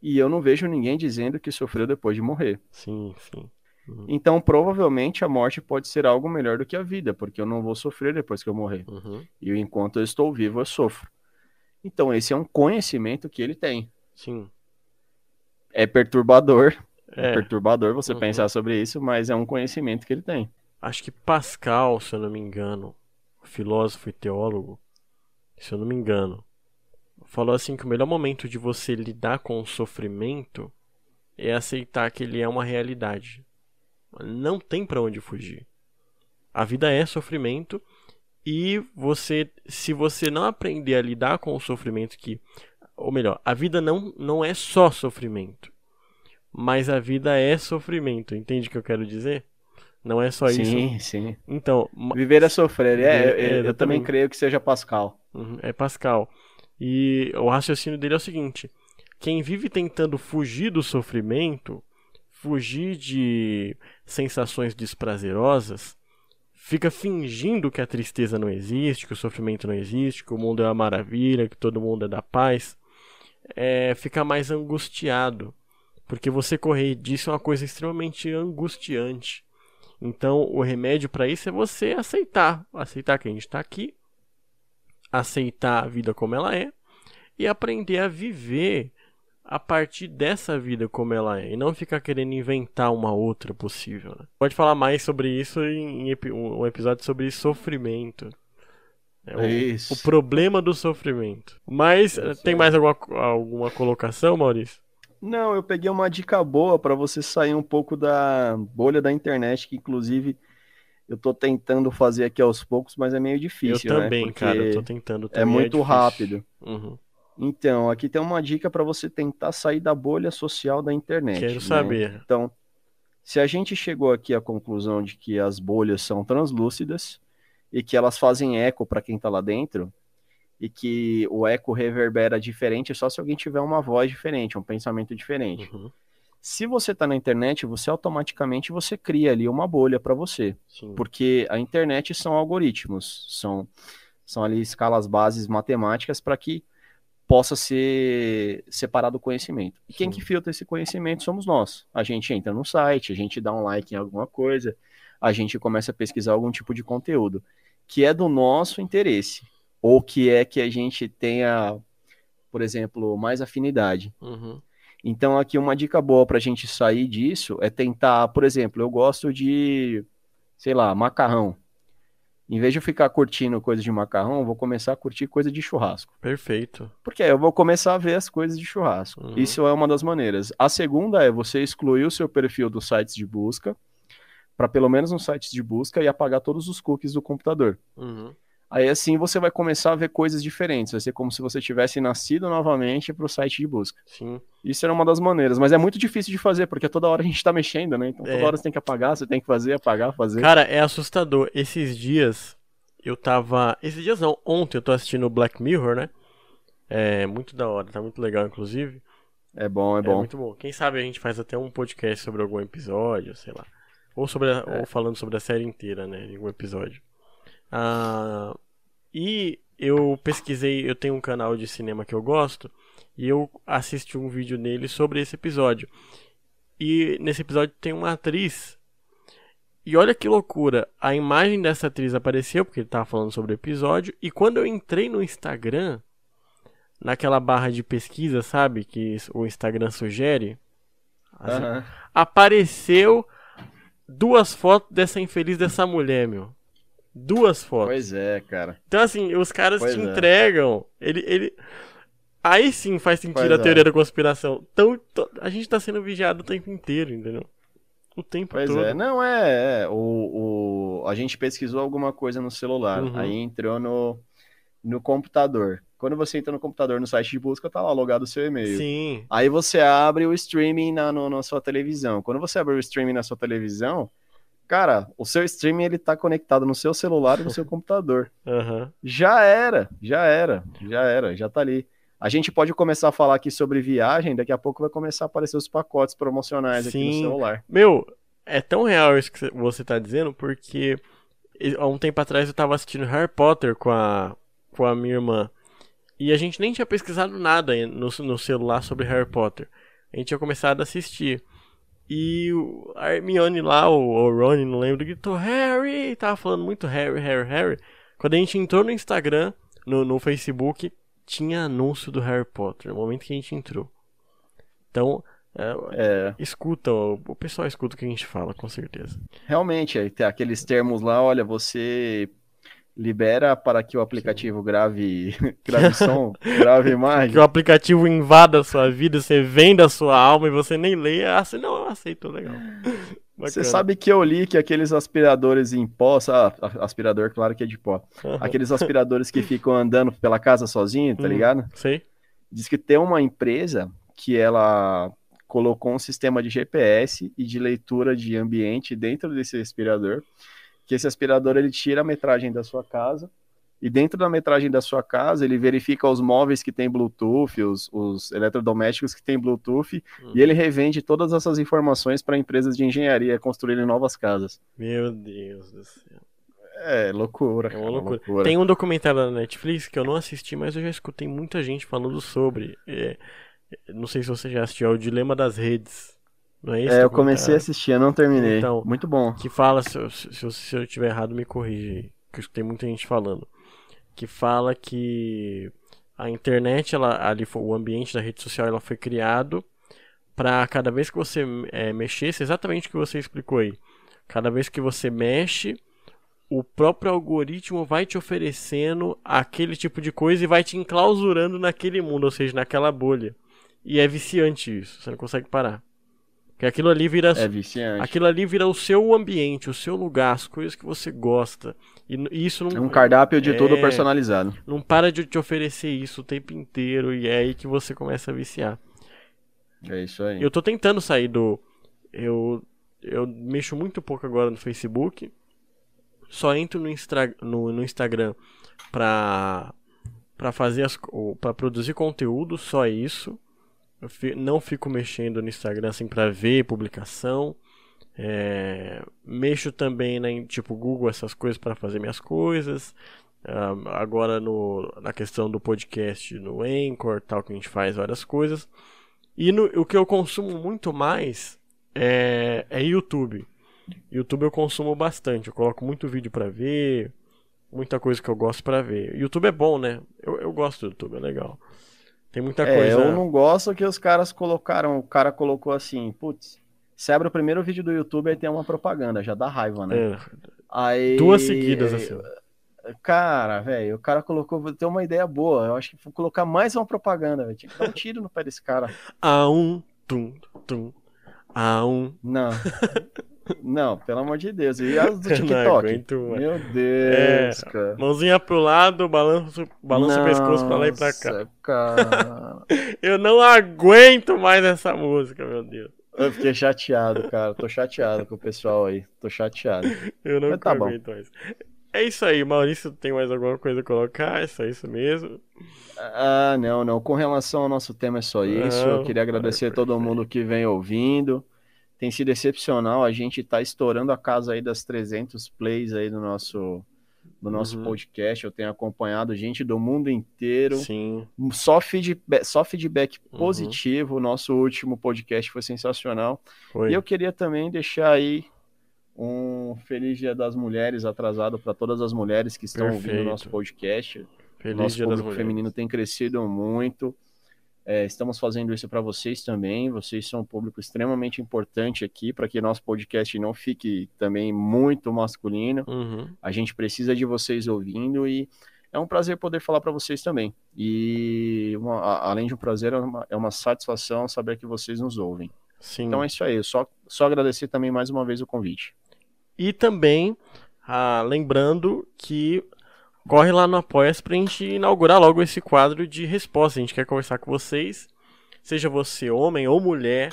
E eu não vejo ninguém dizendo que sofreu depois de morrer. Sim, sim. Uhum. Então, provavelmente, a morte pode ser algo melhor do que a vida, porque eu não vou sofrer depois que eu morrer. Uhum. E enquanto eu estou vivo, eu sofro. Então, esse é um conhecimento que ele tem. Sim. É perturbador, é, É, perturbador você Uhum. pensar sobre isso, mas é um conhecimento que ele tem. acho que Pascal, se eu não me engano, filósofo e teólogo, se eu não me engano, falou assim que o melhor momento de você lidar com o sofrimento é aceitar que ele é uma realidade. Não tem pra onde fugir. A vida é sofrimento e você, se você não aprender a lidar com o sofrimento que, ou melhor, a vida não não é só sofrimento, mas a vida é sofrimento. Entende o que eu quero dizer? Não é só isso. sim, sim. Então, Viver é sofrer. É, É, eu- eu, também creio que seja Pascal. Uhum, É Pascal. E o raciocínio dele é o seguinte: quem vive tentando fugir do sofrimento, fugir de sensações desprazerosas, fica fingindo que a tristeza não existe, que o sofrimento não existe, que o mundo é uma maravilha, que todo mundo é da paz, é, fica mais angustiado. Porque você correr disso é uma coisa extremamente angustiante. Então, o remédio para isso é você aceitar. Aceitar que a gente está aqui, aceitar a vida como ela é e aprender a viver a partir dessa vida como ela é e não ficar querendo inventar uma outra possível. né? Pode falar mais sobre isso em, um episódio sobre sofrimento. É o, Isso. o problema do sofrimento. Mas sei. tem mais alguma, alguma colocação, Maurício? Não, eu peguei uma dica boa para você sair um pouco da bolha da internet, que inclusive eu tô tentando fazer aqui aos poucos, mas é meio difícil, eu né? também, Porque cara. Eu tô tentando. é também, muito difícil. rápido. Uhum. Então, aqui tem uma dica para você tentar sair da bolha social da internet. Quero né? saber. Então, se a gente chegou aqui à conclusão de que as bolhas são translúcidas e que elas fazem eco para quem está lá dentro, e que o eco reverbera diferente só se alguém tiver uma voz diferente, um pensamento diferente. Uhum. Se você está na internet, você automaticamente você cria ali uma bolha para você, Sim. porque a internet são algoritmos, são são ali escalas bases matemáticas para que possa ser separado o conhecimento. E quem Sim. que filtra esse conhecimento somos nós. A gente entra no site, a gente dá um like em alguma coisa, a gente começa a pesquisar algum tipo de conteúdo que é do nosso interesse, ou que é que a gente tenha, por exemplo, mais afinidade. Uhum. Então, aqui uma dica boa para a gente sair disso é tentar, por exemplo, eu gosto de, sei lá, macarrão. Em vez de eu ficar curtindo coisa de macarrão, eu vou começar a curtir coisa de churrasco. Perfeito. Porque aí eu vou começar a ver as coisas de churrasco. Uhum. Isso é uma das maneiras. A segunda é você excluir o seu perfil dos sites de busca, para pelo menos nos sites de busca, e apagar todos os cookies do computador. Uhum. Aí assim você vai começar a ver coisas diferentes. Vai ser como se você tivesse nascido novamente para o site de busca. Sim. Isso era uma das maneiras, mas é muito difícil de fazer, porque toda hora a gente tá mexendo, né? Então toda É. hora você tem que apagar, você tem que fazer, apagar, fazer. Cara, é assustador. Esses dias eu tava. Esses dias não, ontem eu tô assistindo Black Mirror, né? É muito da hora, tá muito legal, inclusive. É bom, é É bom. muito bom. Quem sabe a gente faz até um podcast sobre algum episódio, sei lá. Ou, sobre a- É. ou falando sobre a série inteira, né? Em algum episódio. Ah, e eu pesquisei, eu tenho um canal de cinema que eu gosto, e eu assisti um vídeo nele sobre esse episódio. E nesse episódio tem uma atriz. E olha que loucura, a imagem dessa atriz apareceu porque ele tava falando sobre o episódio, e quando eu entrei no Instagram, naquela barra de pesquisa, sabe, que o Instagram sugere, Aham. apareceu duas fotos dessa infeliz dessa mulher, meu. Duas fotos. Pois é, cara. Então, assim, os caras Pois te é. entregam. Ele, ele. Aí sim faz sentido Pois a é. teoria da conspiração. Então, a gente tá sendo vigiado o tempo inteiro, entendeu? O tempo Pois todo. é. Não, é, é. O, o, a gente pesquisou alguma coisa no celular, Uhum. aí entrou no, no computador. Quando você entra no computador, no site de busca, tá lá logado o seu e-mail. Sim. Aí você abre o streaming na, no- na sua televisão. Quando você abre o streaming na sua televisão, cara, o seu streaming ele tá conectado no seu celular e no seu computador. Aham. Já era, já era, já era, já tá ali. A gente pode começar a falar aqui sobre viagem, daqui a pouco vai começar a aparecer os pacotes promocionais aqui no Sim. celular. Meu, é tão real isso que você tá dizendo, porque há um tempo atrás eu tava assistindo Harry Potter com a, com a minha irmã. E a gente nem tinha pesquisado nada no, no celular sobre Harry Potter. A gente tinha começado a assistir. E a Hermione lá, o, o Ron, não lembro, gritou Harry! Tava falando muito Harry, Harry, Harry. Quando a gente entrou no Instagram, no, no Facebook, tinha anúncio do Harry Potter, no momento que a gente entrou. Então, é, é. escuta, o pessoal escuta o que a gente fala, com certeza. Realmente, tem aqueles termos lá, olha, você libera para que o aplicativo Sim. grave, grave som, grave imagem. Que o aplicativo invada a sua vida, você venda a sua alma e você nem lê. Assim, não, eu aceito, legal. Você sabe que eu li que aqueles aspiradores em pó, sabe? aspirador, claro que é de pó. Aqueles aspiradores que ficam andando pela casa sozinho, tá hum, ligado? Sei. Diz que tem uma empresa que ela colocou um sistema de GPS e de leitura de ambiente dentro desse aspirador que esse aspirador ele tira a metragem da sua casa e dentro da metragem da sua casa ele verifica os móveis que tem Bluetooth, os, os eletrodomésticos que tem Bluetooth uhum. e ele revende todas essas informações para empresas de engenharia construírem novas casas. Meu Deus do céu. É, loucura. É uma loucura. loucura. Tem um documentário da Netflix que eu não assisti, mas eu já escutei muita gente falando sobre. É, não sei se você já assistiu, é o Dilema das Redes. Não é isso? É, eu comecei a assistir, eu não terminei. Então, Muito bom. Que fala, se eu, se, se eu tiver errado, me corrige. Que tem muita gente falando. Que fala que a internet, ela, ali, o ambiente da rede social, ela foi criado para cada vez que você é, mexesse, exatamente o que você explicou aí. Cada vez que você mexe, o próprio algoritmo vai te oferecendo aquele tipo de coisa e vai te enclausurando naquele mundo, ou seja, naquela bolha. E é viciante isso, você não consegue parar. Que aquilo ali vira. É viciante. Aquilo ali vira o seu ambiente, o seu lugar, as coisas que você gosta. E isso não. É um cardápio de é, tudo personalizado. Não para de te oferecer isso o tempo inteiro e é aí que você começa a viciar. É isso aí. Eu tô tentando sair do. Eu, eu mexo muito pouco agora no Facebook. Só entro no, Instra... no, no Instagram pra, pra fazer as. para produzir conteúdo, só isso. Eu fi, não fico mexendo no Instagram assim para ver publicação. É, mexo também na tipo Google essas coisas para fazer minhas coisas. Agora no, na questão do podcast no Anchor, tal que a gente faz várias coisas. E no, o que eu consumo muito mais é, é YouTube. YouTube eu consumo bastante. Eu coloco muito vídeo para ver, muita coisa que eu gosto para ver. YouTube é bom, né? Eu, eu gosto do YouTube, é legal. Tem muita é, coisa. Eu não gosto que os caras colocaram. O cara colocou assim, putz, você abre o primeiro vídeo do YouTube e tem uma propaganda, já dá raiva, né? É. Aí, Duas seguidas, assim. Cara, velho, o cara colocou. Vou ter uma ideia boa. Eu acho que vou colocar mais uma propaganda, velho. Tinha que dar um tiro no pé desse cara. A um, tum, tum. A um. Não. Não, pelo amor de Deus. E as do TikTok? Aguento, Meu Deus, é, cara. Mãozinha pro lado, balança, balança o pescoço pra lá e pra cá. Cara. Eu não aguento mais essa música, meu Deus. Eu fiquei chateado, cara. Tô chateado com o pessoal aí. Tô chateado. Eu não tá aguento bom. mais. É isso aí, Maurício. Tem mais alguma coisa a colocar? É só isso mesmo? Ah, não, não. Com relação ao nosso tema, é só isso. Não, Eu queria agradecer a todo mundo que vem ouvindo tem sido excepcional. A gente está estourando a casa aí das 300 plays aí do nosso do nosso uhum. podcast. Eu tenho acompanhado gente do mundo inteiro. Sim. Só feedback, só feedback uhum. positivo. O nosso último podcast foi sensacional. Foi. E eu queria também deixar aí um feliz Dia das Mulheres atrasado para todas as mulheres que estão Perfeito. ouvindo o nosso podcast. Feliz nosso Dia público feminino tem crescido muito. É, estamos fazendo isso para vocês também. Vocês são um público extremamente importante aqui para que nosso podcast não fique também muito masculino. Uhum. A gente precisa de vocês ouvindo e é um prazer poder falar para vocês também. E uma, além de um prazer, é uma, é uma, satisfação saber que vocês nos ouvem. Sim. Então é isso aí. Só, só agradecer também mais uma vez o convite. E também ah, lembrando que corre lá no Apoia-se pra gente inaugurar logo esse quadro de resposta. A gente quer conversar com vocês, seja você homem ou mulher,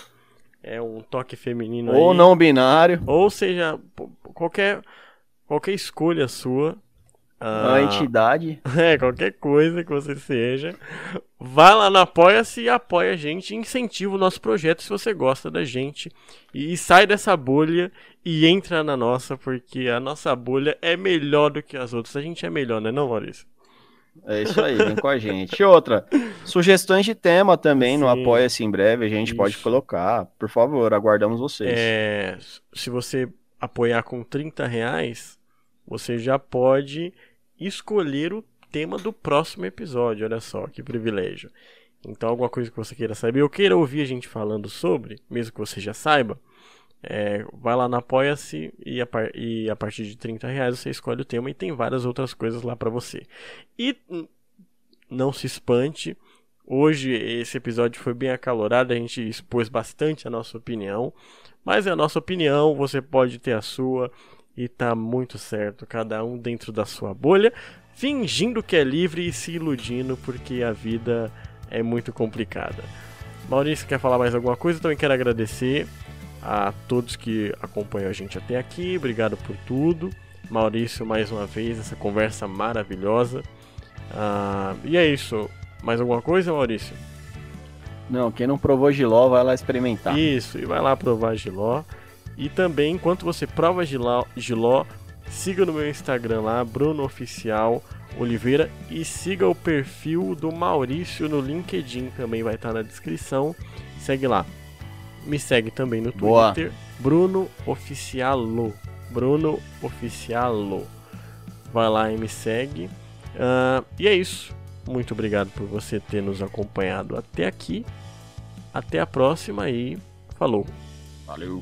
é um toque feminino ou aí, não binário, ou seja qualquer qualquer escolha sua. Uh, a entidade. É, qualquer coisa que você seja. Vai lá no Apoia-se e apoia a gente. Incentiva o nosso projeto se você gosta da gente. E, e sai dessa bolha e entra na nossa, porque a nossa bolha é melhor do que as outras. A gente é melhor, né, não, Maurício? É isso aí, vem com a gente. E outra, sugestões de tema também Sim, no Apoia-se em breve, a gente isso. pode colocar. Por favor, aguardamos vocês. É, se você apoiar com 30 reais, você já pode escolher o tema do próximo episódio. Olha só que privilégio. Então, alguma coisa que você queira saber ou queira ouvir a gente falando sobre, mesmo que você já saiba, é, vai lá na Apoia-se e, e, a partir de 30 reais você escolhe o tema e tem várias outras coisas lá para você. E hum, não se espante, hoje esse episódio foi bem acalorado, a gente expôs bastante a nossa opinião, mas é a nossa opinião, você pode ter a sua e tá muito certo, cada um dentro da sua bolha, fingindo que é livre e se iludindo porque a vida é muito complicada. Maurício, quer falar mais alguma coisa? Também quero agradecer a todos que acompanham a gente até aqui. Obrigado por tudo. Maurício, mais uma vez, essa conversa maravilhosa. Ah, e é isso. Mais alguma coisa, Maurício? Não, quem não provou giló, vai lá experimentar. Isso, e vai lá provar giló. E também, enquanto você prova giló, giló siga no meu Instagram lá, Bruno Oficial Oliveira, e siga o perfil do Maurício no LinkedIn, também vai estar na descrição. Segue lá. Me segue também no Boa. Twitter, Bruno Oficialo. Bruno Oficialo. Vai lá e me segue. Uh, e é isso. Muito obrigado por você ter nos acompanhado até aqui. Até a próxima e falou. Valeu.